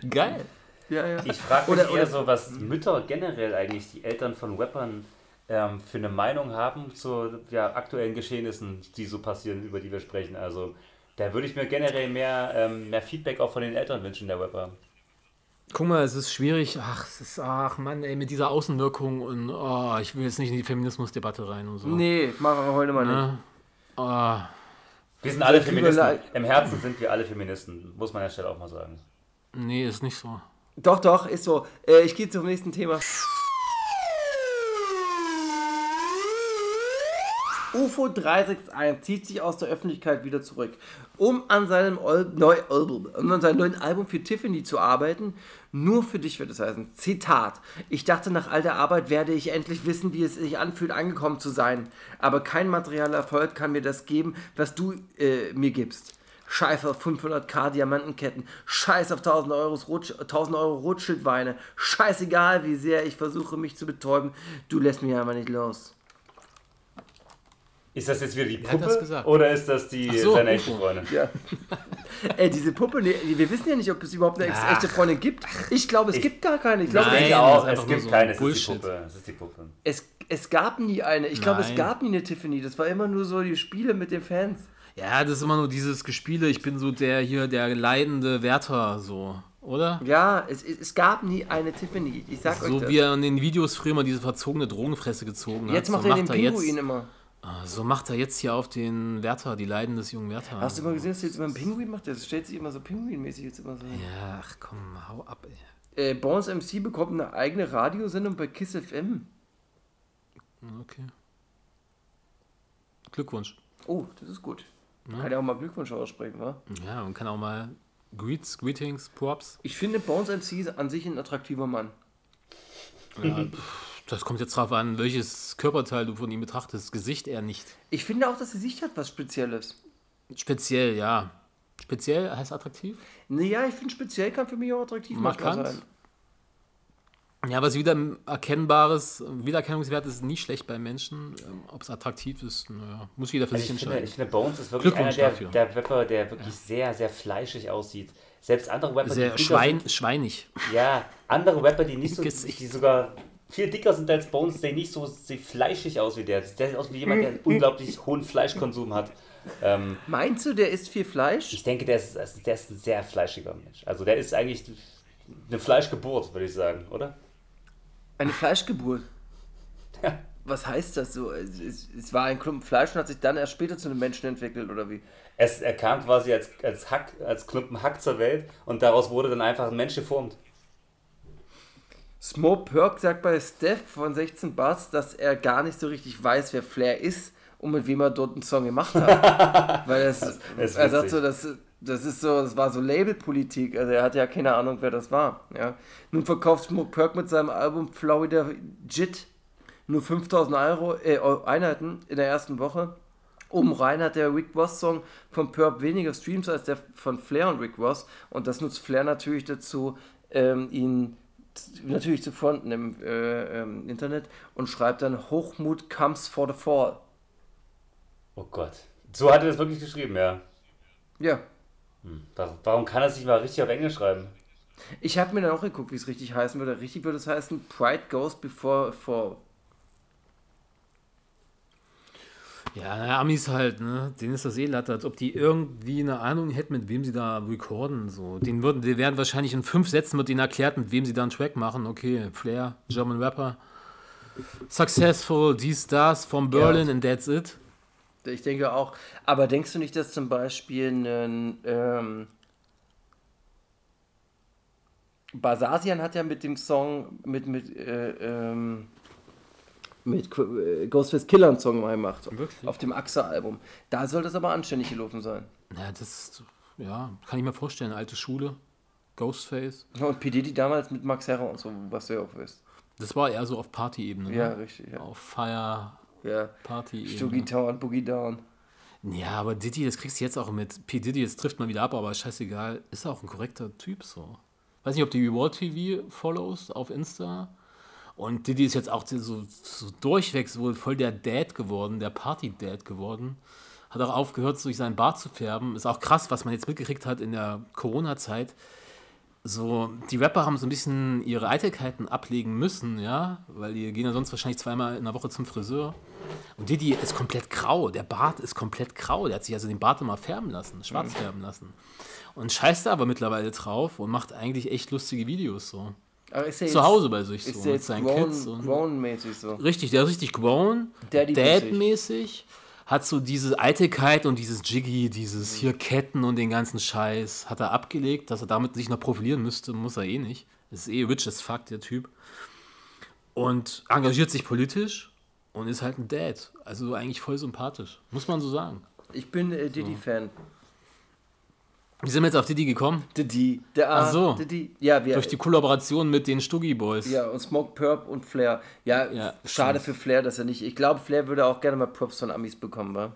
Geil. ja, ja. Ich frage mich Oder- eher oder- so, was Mütter generell eigentlich, die Eltern von Rappern, ähm, für eine Meinung haben zu ja, aktuellen Geschehnissen, die so passieren, über die wir sprechen. Also da würde ich mir generell mehr, ähm, mehr Feedback auch von den Eltern wünschen, der Rapper. Guck mal, es ist schwierig. Ach, es ist, ach Mann, ey, mit dieser Außenwirkung und oh, ich will jetzt nicht in die Feminismusdebatte rein und so. Nee, machen wir heute mal nicht. Ne? Oh, Wir sind alle Feministen. Im Herzen sind wir alle Feministen, muss man an der Stelle auch mal sagen. nee, ist nicht so. Doch, doch, ist so. Äh, ich gehe zum nächsten Thema. UFO 361 zieht sich aus der Öffentlichkeit wieder zurück, um an seinem, Ol neu um an seinem neuen Album für Tiffany zu arbeiten. Nur für dich wird es heißen. Zitat. Ich dachte, nach all der Arbeit werde ich endlich wissen, wie es sich anfühlt, angekommen zu sein. Aber kein materieller Erfolg kann mir das geben, was du äh, mir gibst. Scheiß auf 500k Diamantenketten. Scheiß auf 1000 Euro, Rot, 1000 Euro Rothschildweine. Scheißegal, wie sehr ich versuche, mich zu betäuben. Du lässt mich einfach nicht los. Ist das jetzt wieder die Puppe gesagt? oder ist das die so, seine echte. Freundin? Ja. *laughs* Ey, diese Puppe, nee, wir wissen ja nicht, ob es überhaupt eine Ach. echte Freundin gibt. Ich glaube, es Ich- gibt gar keine. Ich glaube, Nein. Ich auch, es gibt so keine, es ist die. Puppe. Es ist die Puppe. es, es gab nie eine. Ich glaube, es gab nie eine Tiffany. Das war immer nur so die Spiele mit den Fans. Ja, das ist immer nur dieses Gespiele, ich bin so der hier, der leidende Wärter, so, oder? Ja, es, es, gab nie eine Tiffany. Ich sag euch So das. wie er in den Videos früher mal diese verzogene Drogenfresse gezogen hat. Jetzt macht so er den er Pinguin jetzt, immer. Ah, So macht er jetzt hier auf den Wärter, die Leiden des jungen Wärter. Hast du mal gesehen, dass er jetzt immer einen Pinguin macht? Der stellt sich immer so Pinguin-mäßig jetzt immer so. Ja, ach komm, hau ab, ey. Äh, Bones MC bekommt eine eigene Radiosendung bei Kiss FM. Okay. Glückwunsch. Oh, das ist gut. Kann ja auch mal Glückwunsch aussprechen, wa? Ja, man kann auch mal Greets, Greetings, Props. Ich finde, Bones MC an sich ein attraktiver Mann. Ja, pff, das kommt jetzt drauf an, welches Körperteil du von ihm betrachtest. Gesicht eher nicht. Ich finde auch, dass Gesicht hat was Spezielles. Speziell, ja. Speziell heißt attraktiv? Naja, ich finde speziell kann für mich auch attraktiv Markant? sein. Ja, was wieder erkennbares, Wiedererkennungswert ist nie schlecht bei Menschen. Ähm, Ob es attraktiv ist, naja, muss jeder für Also sich ich, finde, entscheiden. ich finde, Bones ist wirklich einer der, dafür. der Rapper, der wirklich sehr, sehr fleischig aussieht. Selbst andere Rapper, Sehr die Schwein, schweinig. Ja, andere Rapper, die nicht so, die sogar viel dicker sind als Bones, sehen nicht so sehen fleischig aus wie der. Der sieht aus wie jemand, der einen unglaublich hohen Fleischkonsum hat. Ähm, Meinst du, der isst viel Fleisch? ich denke, der ist, der ist ein sehr fleischiger Mensch. Also der ist eigentlich eine Fleischgeburt, würde ich sagen, oder? Eine Fleischgeburt. *laughs* Ja. Was heißt das so? Es, es, es war ein Klumpen Fleisch und hat sich dann erst später zu einem Menschen entwickelt, oder wie? Es, er kam quasi als, als, Hack, als Klumpen Hack zur Welt und daraus wurde dann einfach ein Mensch geformt. Smoke Perk sagt bei Steph von 16 Bars, dass er gar nicht so richtig weiß, wer Flair ist und mit wem er dort einen Song gemacht hat. *laughs* Weil es, ist er sagt so, das, das ist so, das war so Labelpolitik. Also er hat ja keine Ahnung, wer das war. Ja. Nun verkauft Smoke Perk mit seinem Album Florida Jit nur 5000 Euro, äh, Einheiten in der ersten Woche. Oben rein hat der Rick Ross Song von Perp weniger Streams als der von Flair und Rick Ross. Und das nutzt Flair natürlich dazu, ähm, ihn natürlich zu fronten im äh, ähm, Internet und schreibt dann Hochmut comes for the fall. Oh Gott. So hat er das wirklich geschrieben, ja. Ja. Hm. Warum, kann er es nicht mal richtig auf Englisch schreiben? Ich habe mir dann auch geguckt, wie es richtig heißen würde. Richtig würde es heißen Pride goes before a fall. Ja, Amis halt, ne? Denen ist das eh Latte, als ob die irgendwie eine Ahnung hätten, mit wem sie da recorden. So. Den würden, die werden wahrscheinlich in fünf Sätzen mit denen erklärt, mit wem sie da einen Track machen. Okay, Flair, German Rapper. Successful, dies, das, from Berlin and that's it. Ich denke auch. Aber denkst du nicht, dass zum Beispiel ein ähm, Basasian hat ja mit dem Song mit mit äh, ähm, mit äh, Ghostface Killer einen Song mal gemacht Wirklich? auf dem AXA-Album. Da soll das aber anständig gelaufen sein. Ja, das, ja, kann ich mir vorstellen. Alte Schule, Ghostface. Und P. Diddy damals mit Max Herrer und so, was du ja auch weißt. Das war eher so auf Party-Ebene. Ja, Ne? richtig. Ja, Auf Fire, ja. Party-Ebene. Stuggy Town, Boogie Down. Ja, aber Diddy, das kriegst du jetzt auch mit. P. Diddy, das trifft man wieder ab, aber scheißegal. Ist auch ein korrekter Typ so. Weiß nicht, ob du Reward TV follows auf Insta. Und Diddy ist jetzt auch so, so durchweg so voll der Dad geworden, der Party-Dad geworden. Hat auch aufgehört, sich seinen Bart zu färben. Ist auch krass, was man jetzt mitgekriegt hat in der Corona-Zeit. So, die Rapper haben so ein bisschen ihre Eitelkeiten ablegen müssen, ja, weil die gehen ja sonst wahrscheinlich zweimal in der Woche zum Friseur. Und Diddy ist komplett grau, der Bart ist komplett grau, der hat sich also den Bart immer färben lassen, schwarz färben lassen. Und scheißt da aber mittlerweile drauf und macht eigentlich echt lustige Videos so. Aber ist er Zu Hause bei sich ist so, er mit jetzt seinen grown, Kids. Und grown-mäßig so. Richtig, der ist richtig grown, Daddy-mäßig. Dad-mäßig, hat so diese Eitelkeit und dieses Jiggy, dieses hier Ketten und den ganzen Scheiß, hat er abgelegt, dass er damit sich noch profilieren müsste, muss er eh nicht. Ist eh rich as fuck, der Typ. Und engagiert sich politisch und ist halt ein Dad. Also eigentlich voll sympathisch, muss man so sagen. Ich bin äh, Diddy-Fan. Wie sind wir jetzt auf Diddy gekommen? Diddy. Der Ach so. Diddy. Ja, wir, Durch die Kollaboration mit den Stuggy Boys. Ja, und Smoke Perp und Flair. Ja, Ja, schade stimmt. für Flair, dass er nicht. Ich glaube, Flair würde auch gerne mal Props von Amis bekommen, wa?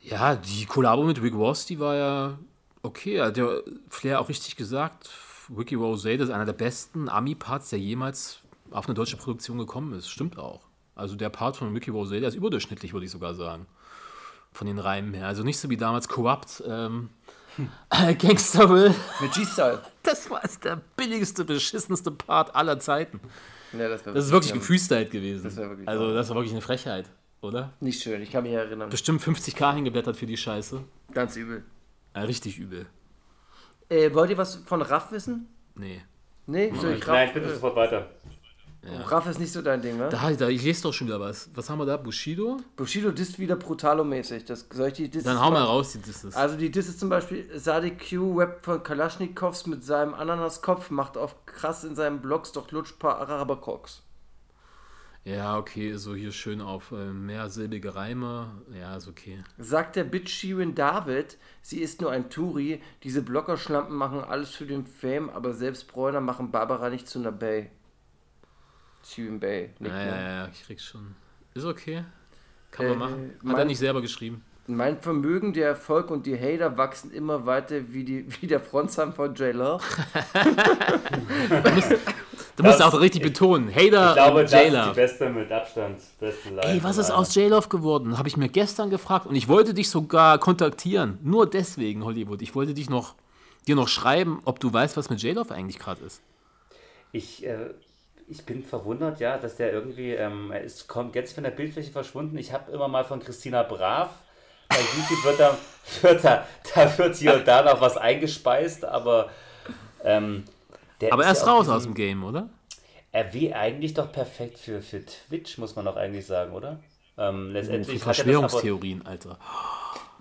Ja, die Kollabo mit Rick Ross, die war ja okay. Hat ja Flair auch richtig gesagt. Ricky Rose ist einer der besten Ami-Parts, der jemals auf eine deutsche Produktion gekommen ist. Stimmt auch. Also der Part von Ricky Rose, der ist überdurchschnittlich, würde ich sogar sagen. Von den Reimen her. Also nicht so wie damals Corrupt. Ähm, *laughs* Gangster Will. Mit G-Style. Das war der billigste, beschissenste Part aller Zeiten. Ja, das, war Das ist wirklich gefreestylt gewesen. Das war wirklich also das war wirklich eine Frechheit, oder? Nicht schön, ich kann mich erinnern. Bestimmt 50k hingeblättert für die Scheiße. Ganz übel. Ja, richtig übel. Äh, wollt ihr was von Raff wissen? Nee. Nee, soll ich Raff, Nein, bitte äh, sofort weiter. Raff ist nicht so dein Ding, wa? Da, da, ich lese doch schon wieder was. Was haben wir da? Bushido? Bushido disst wieder Brutalo-mäßig. Das, soll ich die Disses Dann hau mal raus, die Disses. Also die Diss ist zum Beispiel Sadik Q, Web von Kalaschnikows mit seinem Ananaskopf, macht auf krass in seinen Blogs doch lutschpaar Araberkoks. Ja, okay, so hier schön auf äh, mehrsilbige Reime. Ja, ist okay. Sagt der Bitch Shirin David, sie ist nur ein Turi, diese Bloggerschlampen machen alles für den Fame, aber selbst Bräuner machen Barbara nicht zu einer Bay. Shirin Bay. Ja, ja, ja, ich krieg's schon. Ist okay. Kann Äh, man machen. Hat er mein- nicht selber geschrieben. Mein Vermögen, der Erfolg und die Hater wachsen immer weiter wie, die, wie der Frontsam von J. Love. *laughs* Du musst Das- auch richtig betonen. Hater Ich glaube, und das ist die beste mit Abstand. Beste Ey, was ist aus J-Love geworden? Habe ich mir gestern gefragt und ich wollte dich sogar kontaktieren. Nur deswegen, Hollywood. Ich wollte dich noch, dir noch schreiben, ob du weißt, was mit J-Love eigentlich gerade ist. Ich, äh, ich bin verwundert, ja, dass der irgendwie, ähm, er ist kommt jetzt von der Bildfläche verschwunden. Ich habe immer mal von Christina Brav. Bei YouTube wird da, *laughs* wird da, da wird hier und da noch was eingespeist, aber ähm, der Aber er ist ja raus aus dem Game, oder? Er wäre eigentlich doch perfekt für, für Twitch, muss man doch eigentlich sagen, oder? Ähm, Oh, letztendlich er das aber, Verschwörungstheorien, Alter.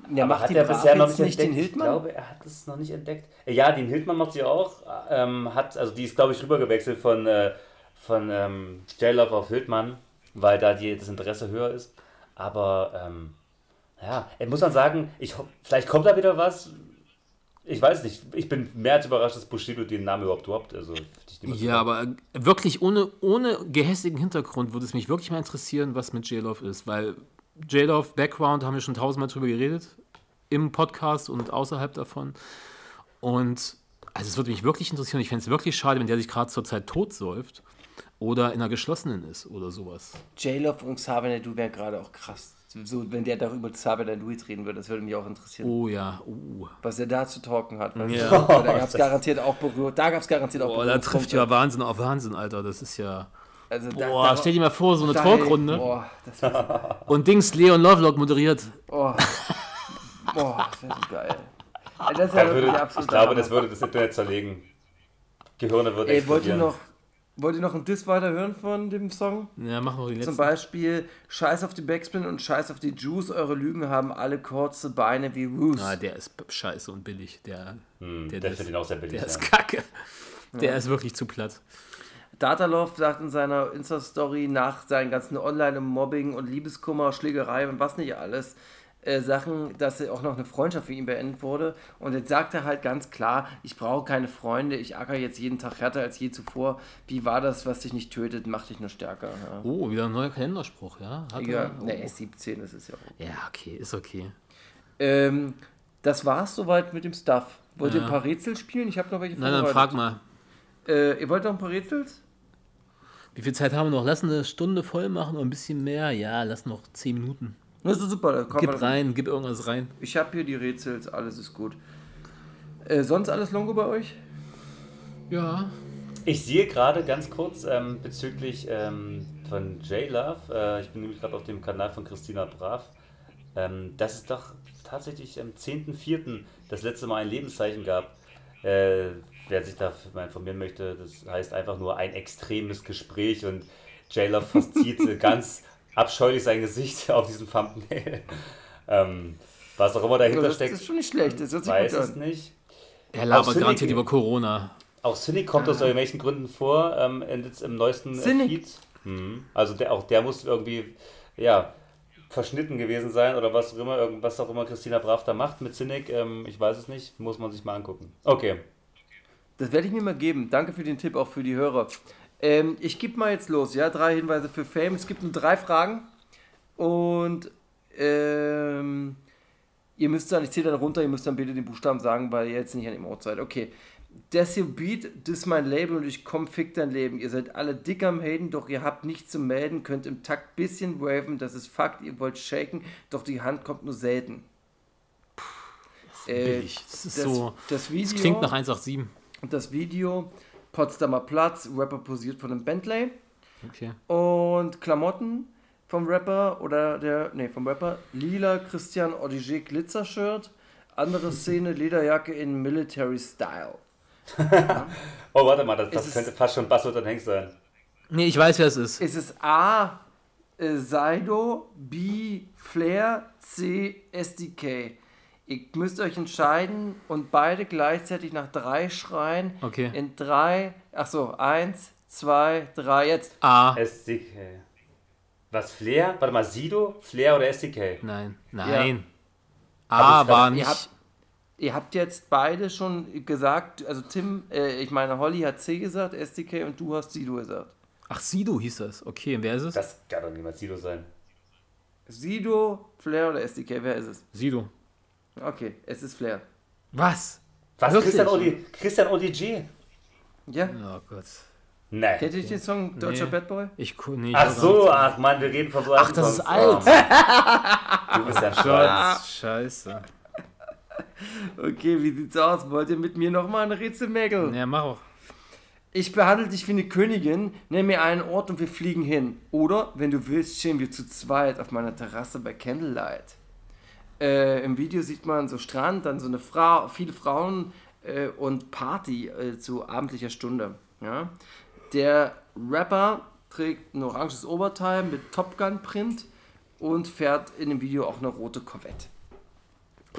Ja, aber macht hat er bisher noch nicht nicht den entdeckt. Ich Hildmann? glaube, er hat es noch nicht entdeckt. Ja, den Hildmann macht sie auch. Ähm, hat, also die ist, glaube ich, rübergewechselt von, äh, von ähm, J-Love auf Hildmann, weil da die, das Interesse höher ist. Aber ähm, ja, muss man sagen, ich, vielleicht kommt da wieder was. Ich weiß nicht. Ich bin mehr als überrascht, dass Bushido den Namen überhaupt droppt. Also, Ja, aber äh, wirklich ohne, ohne gehässigen Hintergrund würde es mich wirklich mal interessieren, was mit J-Love ist, weil J-Love Background haben wir schon tausendmal drüber geredet, im Podcast und außerhalb davon. Und also es würde mich wirklich interessieren. Ich fände es wirklich schade, wenn der sich gerade zurzeit totsäuft oder in einer geschlossenen ist oder sowas. J-Love und Xavier Nadu wäre gerade auch krass. So, wenn der darüber Xavier Nadu jetzt reden würde, das würde mich auch interessieren. Oh ja, uh. Was er da zu talken hat. Weißt Ja. du? Da *laughs* gab es garantiert auch berührt. Da gab es garantiert auch Boah, da trifft ja Wahnsinn auf Wahnsinn, Alter. Das ist ja. Also da, Boah, da, stell dir mal vor, so eine da- Talkrunde. Boah, das wäre *laughs* Und Dings Leon Lovelock moderiert. oh, boah, das wär so geil. Das ist Da ja wirklich würde, absolut ich glaube, das würde das Internet zerlegen. Gehirne würden Ey, wollt ihr noch, wollt ihr noch einen Diss weiter hören von dem Song? Ja, mach noch die Zum letzten. Beispiel Scheiß auf die Backspin und Scheiß auf die Juice. Eure Lügen haben alle kurze Beine wie Roos. Ah, der ist scheiße und billig. Der, Hm, der, der ihn auch sehr billig. der ja. ist kacke. Der ist wirklich zu platt. Datalov sagt in seiner Insta-Story nach seinen ganzen Online-Mobbing und Liebeskummer, Schlägerei und was nicht alles, äh, Sachen, dass auch noch eine Freundschaft für ihn beendet wurde. Und jetzt sagt er halt ganz klar, ich brauche keine Freunde, ich acker jetzt jeden Tag härter als je zuvor. Wie war das, was dich nicht tötet, macht dich nur stärker. Ja, Oh, wieder ein neuer Kalenderspruch, ja? Hat ja er? oh. ne, er ist 17, das ist ja auch. Ja, okay, ist okay. Ähm, das war's soweit mit dem Stuff. Wollt ihr Ja. ein paar Rätsel spielen? Ich habe noch welche Nein, dann frag mal. Äh, ihr wollt noch ein paar Rätsels? Wie viel Zeit haben wir noch? Lass eine Stunde voll machen oder ein bisschen mehr? Ja, lass noch 10 Minuten. Das ist super, da kommen Gib rein, gib irgendwas rein. Ich habe hier die Rätsels, alles ist gut. Äh, sonst alles Longo bei euch? Ja. Ich sehe gerade ganz kurz ähm, bezüglich ähm, von J-Love, äh, ich bin nämlich gerade auf dem Kanal von Christina Brav, ähm, dass es doch tatsächlich am 10.04. das letzte Mal ein Lebenszeichen gab. Äh, wer sich da mal informieren möchte, das heißt einfach nur ein extremes Gespräch und J-Love verzieht *laughs* ganz abscheulich sein Gesicht *laughs* auf diesem Thumbnail. ähm, was auch immer dahinter das, steckt, das ist schon nicht schlecht, das hört sich weiß gut es an. nicht. Er labert garantiert über Corona. Auch Cynic kommt aus irgendwelchen Gründen vor, ähm, in, jetzt im neuesten Cynic? Feed. Mhm. Also der, auch der muss irgendwie, ja, verschnitten gewesen sein oder was auch immer, irgendwas auch immer Christina Brav da macht mit Cynic. Ähm, ich weiß es nicht, muss man sich mal angucken. Okay. Das werde ich mir mal geben. Danke für den Tipp, auch für die Hörer. Ähm, ich gebe mal jetzt los, ja, drei Hinweise für Fame. Es gibt nur drei Fragen und ähm, Ihr müsst dann, ich zähle dann runter, ihr müsst dann bitte den Buchstaben sagen, weil ihr jetzt nicht an dem Ort seid. Okay. Das hier Beat, das ist mein Label und ich komm, fick dein Leben. Ihr seid alle dick am Haten, doch ihr habt nichts zu melden, könnt im Takt bisschen waven, das ist Fakt, ihr wollt shaken, doch die Hand kommt nur selten. Äh, Billig. Das ist das, so. das Video, Das klingt nach 187. das Video, Potsdamer Platz, Rapper posiert von einem Bentley Okay. und Klamotten vom Rapper oder der, nee, vom Rapper, lila Christian Audiger Glitzer-Shirt, andere *laughs* Szene, Lederjacke in Military Style. *laughs* Oh, warte mal, das, Es das ist- könnte fast schon und Hengst sein. Nee, ich weiß, wer es ist. Ist es A, äh, Saido, B, Flair, C, SDK? Ihr müsst euch entscheiden und beide gleichzeitig nach drei schreien. Okay. In drei, ach so, eins, zwei, drei, jetzt. A. SDK. Was, Flair? Warte mal, Sido, Flair oder SDK? Nein. Nein. Aber A war war- Ihr nicht. habt, ihr habt jetzt beide schon gesagt, also Tim, äh, ich meine, Holly hat C gesagt, SDK und du hast Sido gesagt. Ach, Sido hieß das. Okay, und wer ist es? Das kann doch niemals Sido sein. Sido, Flair oder SDK, wer ist es? Sido. Okay, es ist Flair. Was? Was, Wirklich? Christian, Odi, Christian ODG? Ja? Oh Gott. Nein. Kennt ihr den Song Deutscher Nee. Bad Boy? Ich nee, ich Ach so, ach Mann, wir reden von so Ach, das ist alt. Du bist ja Schwanz. Scheiße. Okay, wie sieht's aus? Wollt ihr mit mir nochmal ein Rätsel mäkeln? Ja, mach auch. Ich behandle dich wie eine Königin, nenn mir einen Ort und wir fliegen hin. Oder, wenn du willst, stehen wir zu zweit auf meiner Terrasse bei Candlelight. Äh, Im Video sieht man so Strand, dann so eine Frau, viele Frauen äh, und Party äh, zu abendlicher Stunde. Ja? Der Rapper trägt ein oranges Oberteil mit Top Gun Print und fährt in dem Video auch eine rote Corvette.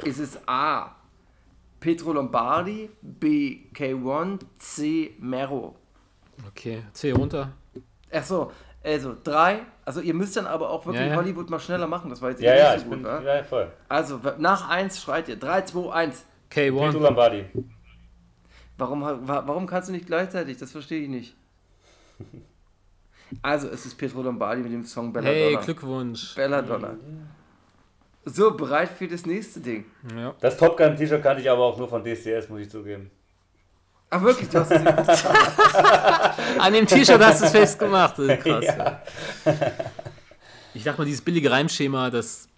Ist es A. Petro Lombardi, B. K1, C. Mero. Okay, C runter. Achso, also drei. Also ihr müsst dann aber auch wirklich Ja, ja. Hollywood mal schneller machen, das war jetzt Ja, eh ja, nicht ich so bin. gut, wa? Ja, voll. Also nach eins schreit ihr. 3, 2, 1. Pedro K1. Lombardi. Warum, wa- warum kannst du nicht gleichzeitig? Das verstehe ich nicht. Also es ist Petro Lombardi mit dem Song Belladonna. Hey, Glückwunsch. Belladonna. So, bereit für das nächste Ding. Ja. Das Top Gun T-Shirt kannte ich aber auch nur von DCS, muss ich zugeben. Ach wirklich, du hast es *laughs* An dem T-Shirt hast du es festgemacht. Krass. *laughs* ja. Ich dachte mal, dieses billige Reimschema, das.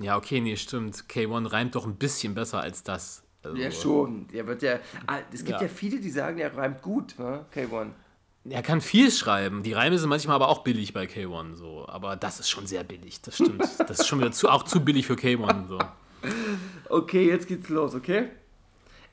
Ja, okay, nee, stimmt. K1 reimt doch ein bisschen besser als das. Also, Ja, schon. Der wird ja. Ah, Es gibt ja, Ja. viele, die sagen, er reimt gut, ne? K1. Er kann viel schreiben. Die Reime sind manchmal aber auch billig bei K1. So. Aber das ist schon sehr billig, das stimmt. *laughs* Das ist schon wieder zu, auch zu billig für K1. So. Okay, jetzt geht's los, okay?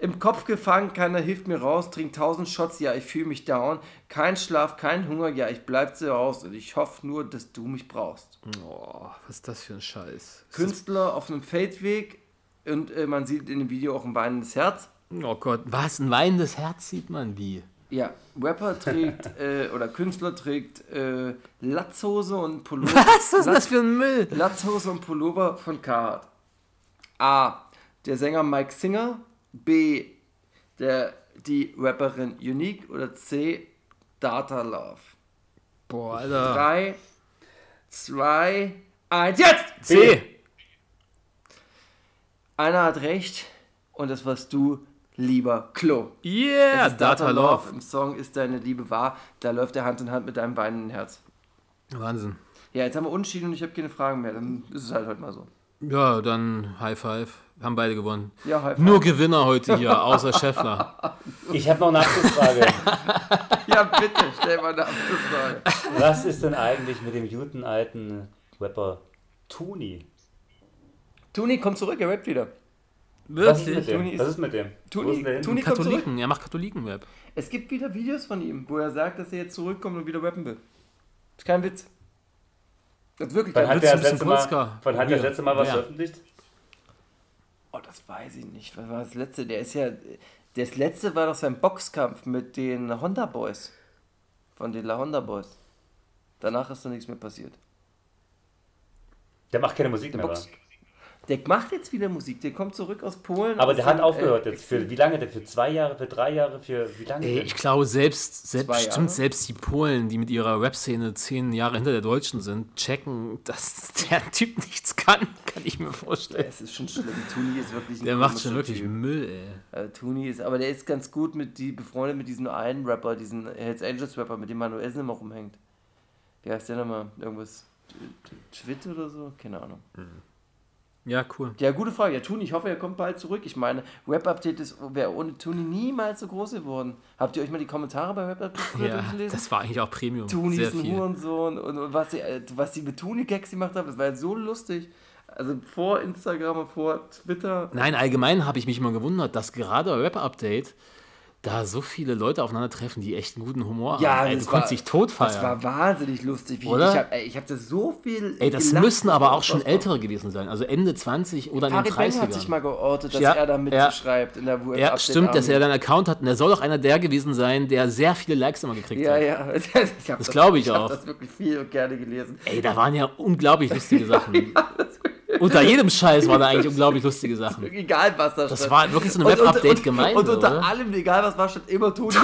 Im Kopf gefangen, keiner hilft mir raus, trink tausend Shots, ja, ich fühle mich down. Kein Schlaf, kein Hunger, ja, ich bleib zu Hause und ich hoffe nur, dass du mich brauchst. Oh, was ist das für ein Scheiß? Künstler auf einem Feldweg und äh, man sieht in dem Video auch ein weinendes Herz. oh Gott, was? Ein weinendes Herz sieht man wie? Ja, Rapper trägt *laughs* äh, oder Künstler trägt äh, Latzhose und Pullover. *laughs* Was ist das für ein Müll? Latzhose und Pullover von Carhartt. A. Der Sänger Mike Singer. B. Der, die Rapperin Unique. Oder C. Data Love. Boah, Alter. 3, 2, 1, jetzt! C. Einer hat recht und das warst du, lieber Klo. Yeah, Es ist Data Love. Im Song ist deine Liebe wahr. Da läuft er Hand in Hand mit deinem weinenden Herz. Wahnsinn. Ja, jetzt haben wir Unschieden und ich habe keine Fragen mehr. Dann ist es halt heute mal so. Ja, dann High Five. Haben beide gewonnen. Ja, High Five. Nur Gewinner heute hier, *laughs* außer Scheffler. Ich habe noch eine Abschlussfrage. Ja, bitte, stell mal eine Abschlussfrage. Was ist denn eigentlich mit dem guten alten Rapper Tuni? Tuni kommt zurück, er rappt wieder. Was ist mit Wirklich? dem? Tuni ist- Was ist mit dem? Tuni- ist? Tuni- kommt zurück. Katholiken, er macht Katholikenrap. Es gibt wieder Videos von ihm, wo er sagt, dass er jetzt zurückkommt und wieder rappen will. Ist kein Witz. Das wirklich Wann hat der das letzte Mal, wann hat der das letzte Mal was Wer? veröffentlicht? Oh, das weiß ich nicht. Was war das letzte? Der ist ja. Das letzte war doch sein Boxkampf mit den Honda Boys. Von den La Honda Boys. Danach ist noch nichts mehr passiert. Der macht keine Musik Der mehr, Box. wa? Der macht jetzt wieder Musik, der kommt zurück aus Polen. Aber aus der hat dem, aufgehört äh, jetzt. Für wie lange denn? Für zwei Jahre, für drei Jahre, für wie lange? Ey, denn? ich glaube, selbst, selbst Jahre? stimmt, selbst die Polen, die mit ihrer Rap-Szene zehn Jahre hinter der Deutschen sind, checken, dass der Typ nichts kann, kann ich mir vorstellen. Es ist schon schlimm. Tuni ist wirklich ein Der macht schon wirklich Typ. Müll, ey. Äh, Tuni ist, aber der ist ganz gut mit die befreundet mit diesem einen Rapper, diesen Hells Angels Rapper, mit dem Manuelsen immer rumhängt. Wie heißt der nochmal? Irgendwas Twit oder so? Keine Ahnung. Ja, cool. Ja, gute Frage. Ja, Tuni, ich hoffe, er kommt bald zurück. Ich meine, Web-Update wäre ohne Tuni niemals so groß geworden. Habt ihr euch mal die Kommentare bei Web-Update *laughs* Ja, durchgelesen? das war eigentlich auch Premium. Tuni Sehr ist ein viel. Hurensohn und, und was, sie, äh, was sie mit Tuni-Gags gemacht haben, das war jetzt so lustig. Also vor Instagram und vor Twitter. Nein, allgemein habe ich mich immer gewundert, dass gerade bei Rap-Update da so viele Leute aufeinandertreffen, die echt einen guten Humor haben. Ey, du konntest dich totfeiern. Das war wahnsinnig lustig. Wie, Oder? Ich habe hab das so viel. Ey, das gelacht, müssen aber auch schon ältere gewesen sein. Also Ende 20 oder in den Farid Bang hat 30ern. sich mal geortet, dass Ja, er da ja. mitschreibt in der ja, Web-Update stimmt, dass er dann einen Account hat. Und er soll auch einer der gewesen sein, der sehr viele Likes immer gekriegt Ja, hat. ja. *laughs* Ich hab Das glaub ich Ich auch. habe das wirklich viel und gerne gelesen. Ey, da waren ja unglaublich lustige *laughs* Sachen. Unter jedem Scheiß waren da eigentlich unglaublich lustige Sachen. Egal, was da Das stand. war wirklich so eine Und- und- Web-Update-Gemeinde, Und unter oder? allem, egal was war, stand immer Toni *laughs*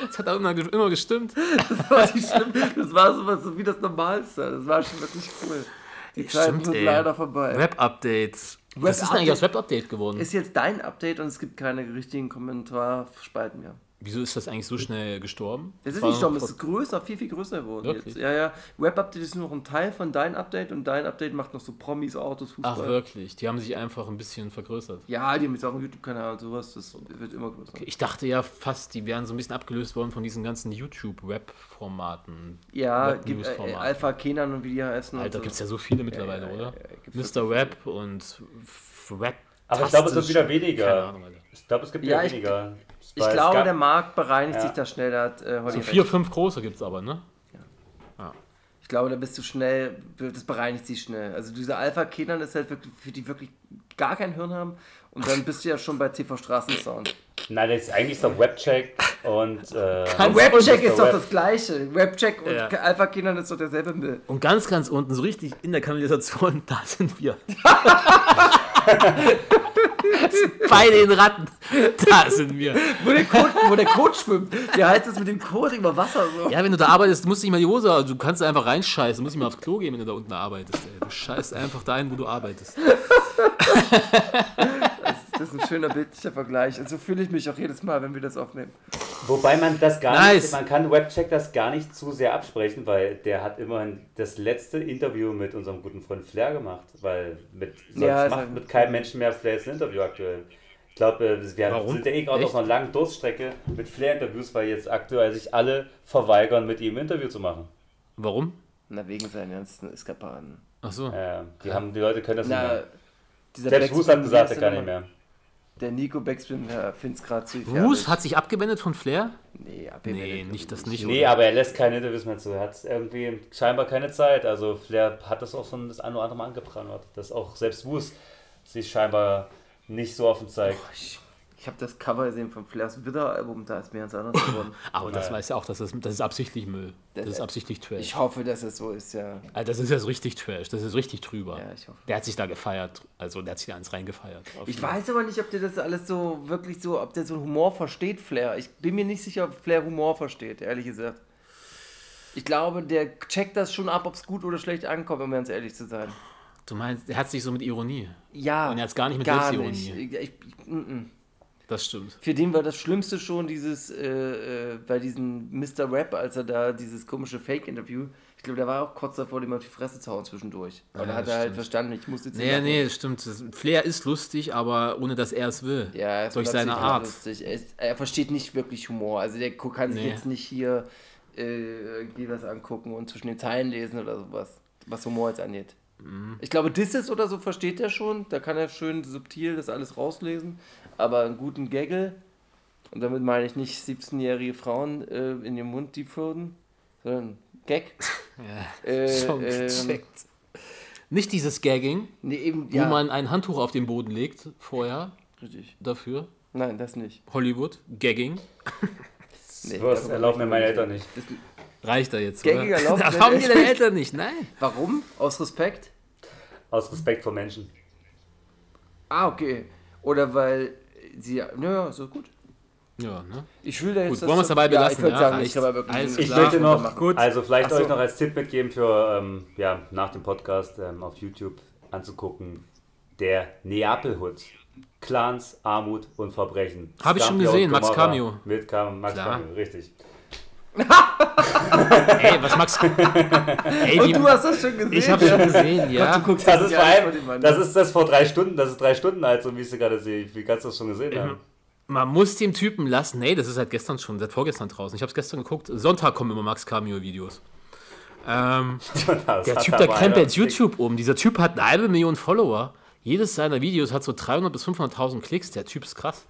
Das hat auch immer, immer gestimmt. Das war nicht schlimm. Das war so wie das Normalste. Das war schon wirklich cool. Die Zeiten Stimmt, sind ey. leider vorbei. Web-Updates. Was ist denn eigentlich aus Web-Update geworden? Ist jetzt dein Update und es gibt keine richtigen Kommentarspalten mehr. Wieso ist das eigentlich so schnell gestorben? Das ist nicht gestorben, es ist größer, viel, viel größer geworden Wirklich? jetzt. Ja, ja. Web-Update ist nur noch ein Teil von dein Update und dein Update macht noch so Promis, Autos, Fußball. Ach, wirklich? Die haben sich einfach ein bisschen vergrößert. Ja, die haben jetzt auch einen YouTube-Kanal und sowas, das wird immer größer. Ich dachte ja fast, die wären so ein bisschen abgelöst worden von diesen ganzen YouTube-Web-Formaten. Ja, Web gibt äh. Alpha Kenan und wie die heißen. Alter, und gibt es so. ja so viele mittlerweile, ja, oder? ja, ja, gibt's Mr. Web und Web. Aber ich glaube, es wird wieder weniger. Keine Ahnung, Alter. Ich glaube, es gibt Ja, wieder ich- weniger. Ich glaube, gab- der Markt bereinigt Ja. sich da schnell, da hat äh, So recht. vier, fünf große gibt es aber, ne? Ich glaube, da bist du schnell, das bereinigt sich schnell. Also dieser Alpha Kenan ist halt wirklich, für die wirklich gar kein Hirn haben. Und dann bist du ja schon bei TV Straßensound. Nein, das ist eigentlich so Webcheck und. Äh, Webcheck Mr. ist doch Web. das Gleiche. Webcheck und Ja. Alpha Kenan ist doch derselbe Müll. Und ganz, ganz unten, so richtig in der Kanalisation, *laughs* da sind wir. *laughs* Bei den Ratten, *laughs* da sind wir. Wo der Kot, wo der Kot schwimmt. Der heizt es mit dem Kot über Wasser so. Ja, wenn du da arbeitest, musst du nicht mal die Hose, also du kannst einfach reinscheißen, du musst nicht mal aufs Klo gehen, wenn du da unten arbeitest. Ey. Du scheißt einfach dahin, wo du arbeitest. *laughs* Das ist ein schöner bildlicher Vergleich. Und so fühle ich mich auch jedes Mal, wenn wir das aufnehmen. Wobei man das gar Nice. nicht, man kann Webcheck das gar nicht zu sehr absprechen, weil der hat immerhin das letzte Interview mit unserem guten Freund Flair gemacht, weil mit, sonst Ja, macht mit keinem Menschen mehr Flair jetzt ein Interview aktuell. Ich glaube, wir Warum? sind ja eh gerade Echt? auf einer langen Durststrecke mit Flair-Interviews, weil jetzt aktuell sich alle verweigern, mit ihm ein Interview zu machen. Warum? Na, wegen seinen ganzen Eskapaden. Ach so. Äh, die, haben, die Leute können das nicht Na, mehr. dieser Selbst Backspin, hat gesagt, er kann nicht mehr. Der Nico Backspin findet es gerade zu Bruce hat sich abgewendet von Flair? Nee, Nee, nicht das nicht. Nee, oder? aber er lässt keine Interviews mehr zu. Er hat irgendwie scheinbar keine Zeit. Also Flair hat das auch schon das eine oder andere Mal angeprangert, dass auch selbst Wus sich scheinbar nicht so offen zeigt. Ich, ich habe das Cover gesehen vom Flairs Widder-Album, da ist mir ganz anders geworden. *laughs* Aber das Ja. weiß ja auch, dass das, das ist absichtlich Müll. Das Das- ist absichtlich Trash. Ich hoffe, dass es so ist, ja. Alter, das ist ja so richtig Trash. Das ist richtig drüber. Ja, ich hoffe. Der hat sich da gefeiert. Also der hat sich da eins reingefeiert. Ich jeden- weiß aber nicht, ob der das alles so wirklich so, ob der so Humor versteht, Flair. Ich bin mir nicht sicher, ob Flair Humor versteht, ehrlich gesagt. Ich glaube, der checkt das schon ab, ob es gut oder schlecht ankommt, um ganz ehrlich zu sein. Du meinst, er hat sich so mit Ironie. Ja. Und er hat's gar nicht mit gar Selbstironie. nicht. Ich, ich, mm, mm. Das stimmt. Für den war das Schlimmste schon dieses, äh, äh, bei diesem Mr. Rap, als er da dieses komische Fake-Interview, ich glaube, der war auch kurz davor, dem auf die Fresse zu hauen zwischendurch. Aber Ja, da hat er halt verstanden, ich muss jetzt Nee, lachen. nee, das stimmt. Flair ist lustig, aber ohne dass er es will. Ja, er Durch seine Art. Lustig. Er, ist, er versteht nicht wirklich Humor. Also der kann sich Nee. jetzt nicht hier äh, irgendwie was angucken und zwischen den Zeilen lesen oder sowas, was Humor jetzt angeht. Mhm. Ich glaube, Disses oder so versteht er schon. Da kann er schön subtil das alles rauslesen. Aber einen guten Gaggle, und damit meine ich nicht 17-jährige Frauen äh, in den Mund die würden, sondern Gag. *laughs* Ja, Äh, schon ähm, gecheckt. Nicht dieses Gagging, Nee, eben, wo ja, man ein Handtuch auf den Boden legt vorher richtig. dafür. Nein, das nicht. Hollywood, Gagging. Nee, darüber erlauben mir meine. Eltern nicht. Das, Reicht da jetzt, Gängiger oder? *laughs* Lauf- Das haben die deine Eltern nicht, nein. Warum? Aus Respekt? Aus Respekt vor Menschen. Ah, okay. Oder weil sie. Naja, so gut. Ja, ne? Ich will da jetzt. Gut, wollen wir es so- dabei Ja, belassen? ich würde Ja, sagen, ich wirklich Ich klar. möchte noch. Gut. also vielleicht so. euch noch als Tipp mitgeben für, ähm, ja, nach dem Podcast ähm, auf YouTube anzugucken, der Neapel-Hut. Clans, Armut und Verbrechen. Hab ich schon gesehen, Max Cameo. Mit Cam Max Klar. Cameo, richtig. *laughs* Ey, was magst du? Ey, Und du hast das schon gesehen? ich habe schon gesehen, ja. Du guckst Das ist, vor allem, das ne? ist das vor drei Stunden, das ist drei Stunden alt, so wie ich sie gerade sehe. Wie kannst du das schon gesehen haben? Man muss dem Typen lassen. Nee, das ist seit gestern schon, seit vorgestern draußen. Ich habe es gestern geguckt. Sonntag kommen immer Max Cameo-Videos. Ähm, *laughs* der Typ, der krempelt. YouTube um. Dieser Typ hat eine halbe Million Follower. Jedes seiner Videos hat so 300 bis 500.000 Klicks. Der Typ ist krass.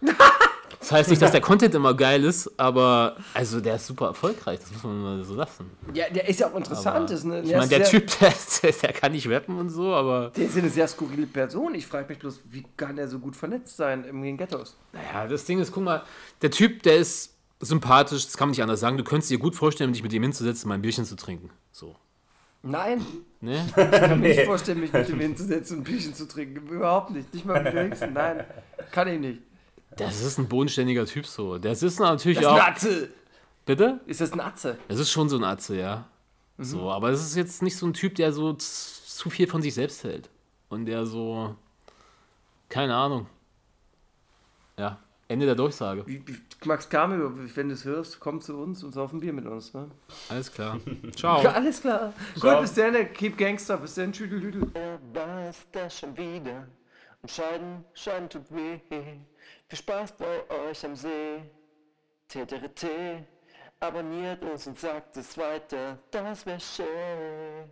*laughs* Das heißt nicht, dass der *laughs* Content immer geil ist, aber also der ist super erfolgreich. Das muss man mal so lassen. Ja, der ist ja auch interessant. Aber, ist eine, ich der meine, der Typ, *laughs* der, der kann nicht rappen und so, aber Der ist ja eine sehr skurrile Person. Ich frage mich bloß, wie kann er so gut vernetzt sein in den Ghettos? Naja, das Ding ist, guck mal, der Typ, der ist sympathisch, das kann man nicht anders sagen. Du könntest dir gut vorstellen, dich mit ihm hinzusetzen, mal ein Bierchen zu trinken. So. Nein, Ne? *laughs* ich kann mir nicht vorstellen, mich mit ihm hinzusetzen und ein Bierchen zu trinken. Überhaupt nicht. Nicht mal mit Wenigsten. Nein, kann ich nicht. Das ist ein bodenständiger Typ so. Das ist natürlich Das ist ein auch. Atze. Bitte? Ist das ein Atze? Es ist schon so ein Atze, ja. So, aber es ist jetzt nicht so ein Typ, der so z- zu viel von sich selbst hält. Und der so. Keine Ahnung. Ja, Ende der Durchsage. Max Cameo, wenn du es hörst, komm zu uns und sauf ein Bier mit uns. Ne? Alles klar. *laughs* Ciao. Ja, *laughs* alles klar. Ciao. Gut, bis dann. Keep Gangster. Bis dann. Tschüdelüdel. Wer weiß das schon wieder? Und Scheiden, Scheiden tut weh. Viel Spaß bei euch am See. TTRT, abonniert uns und sagt es weiter, das wär schön.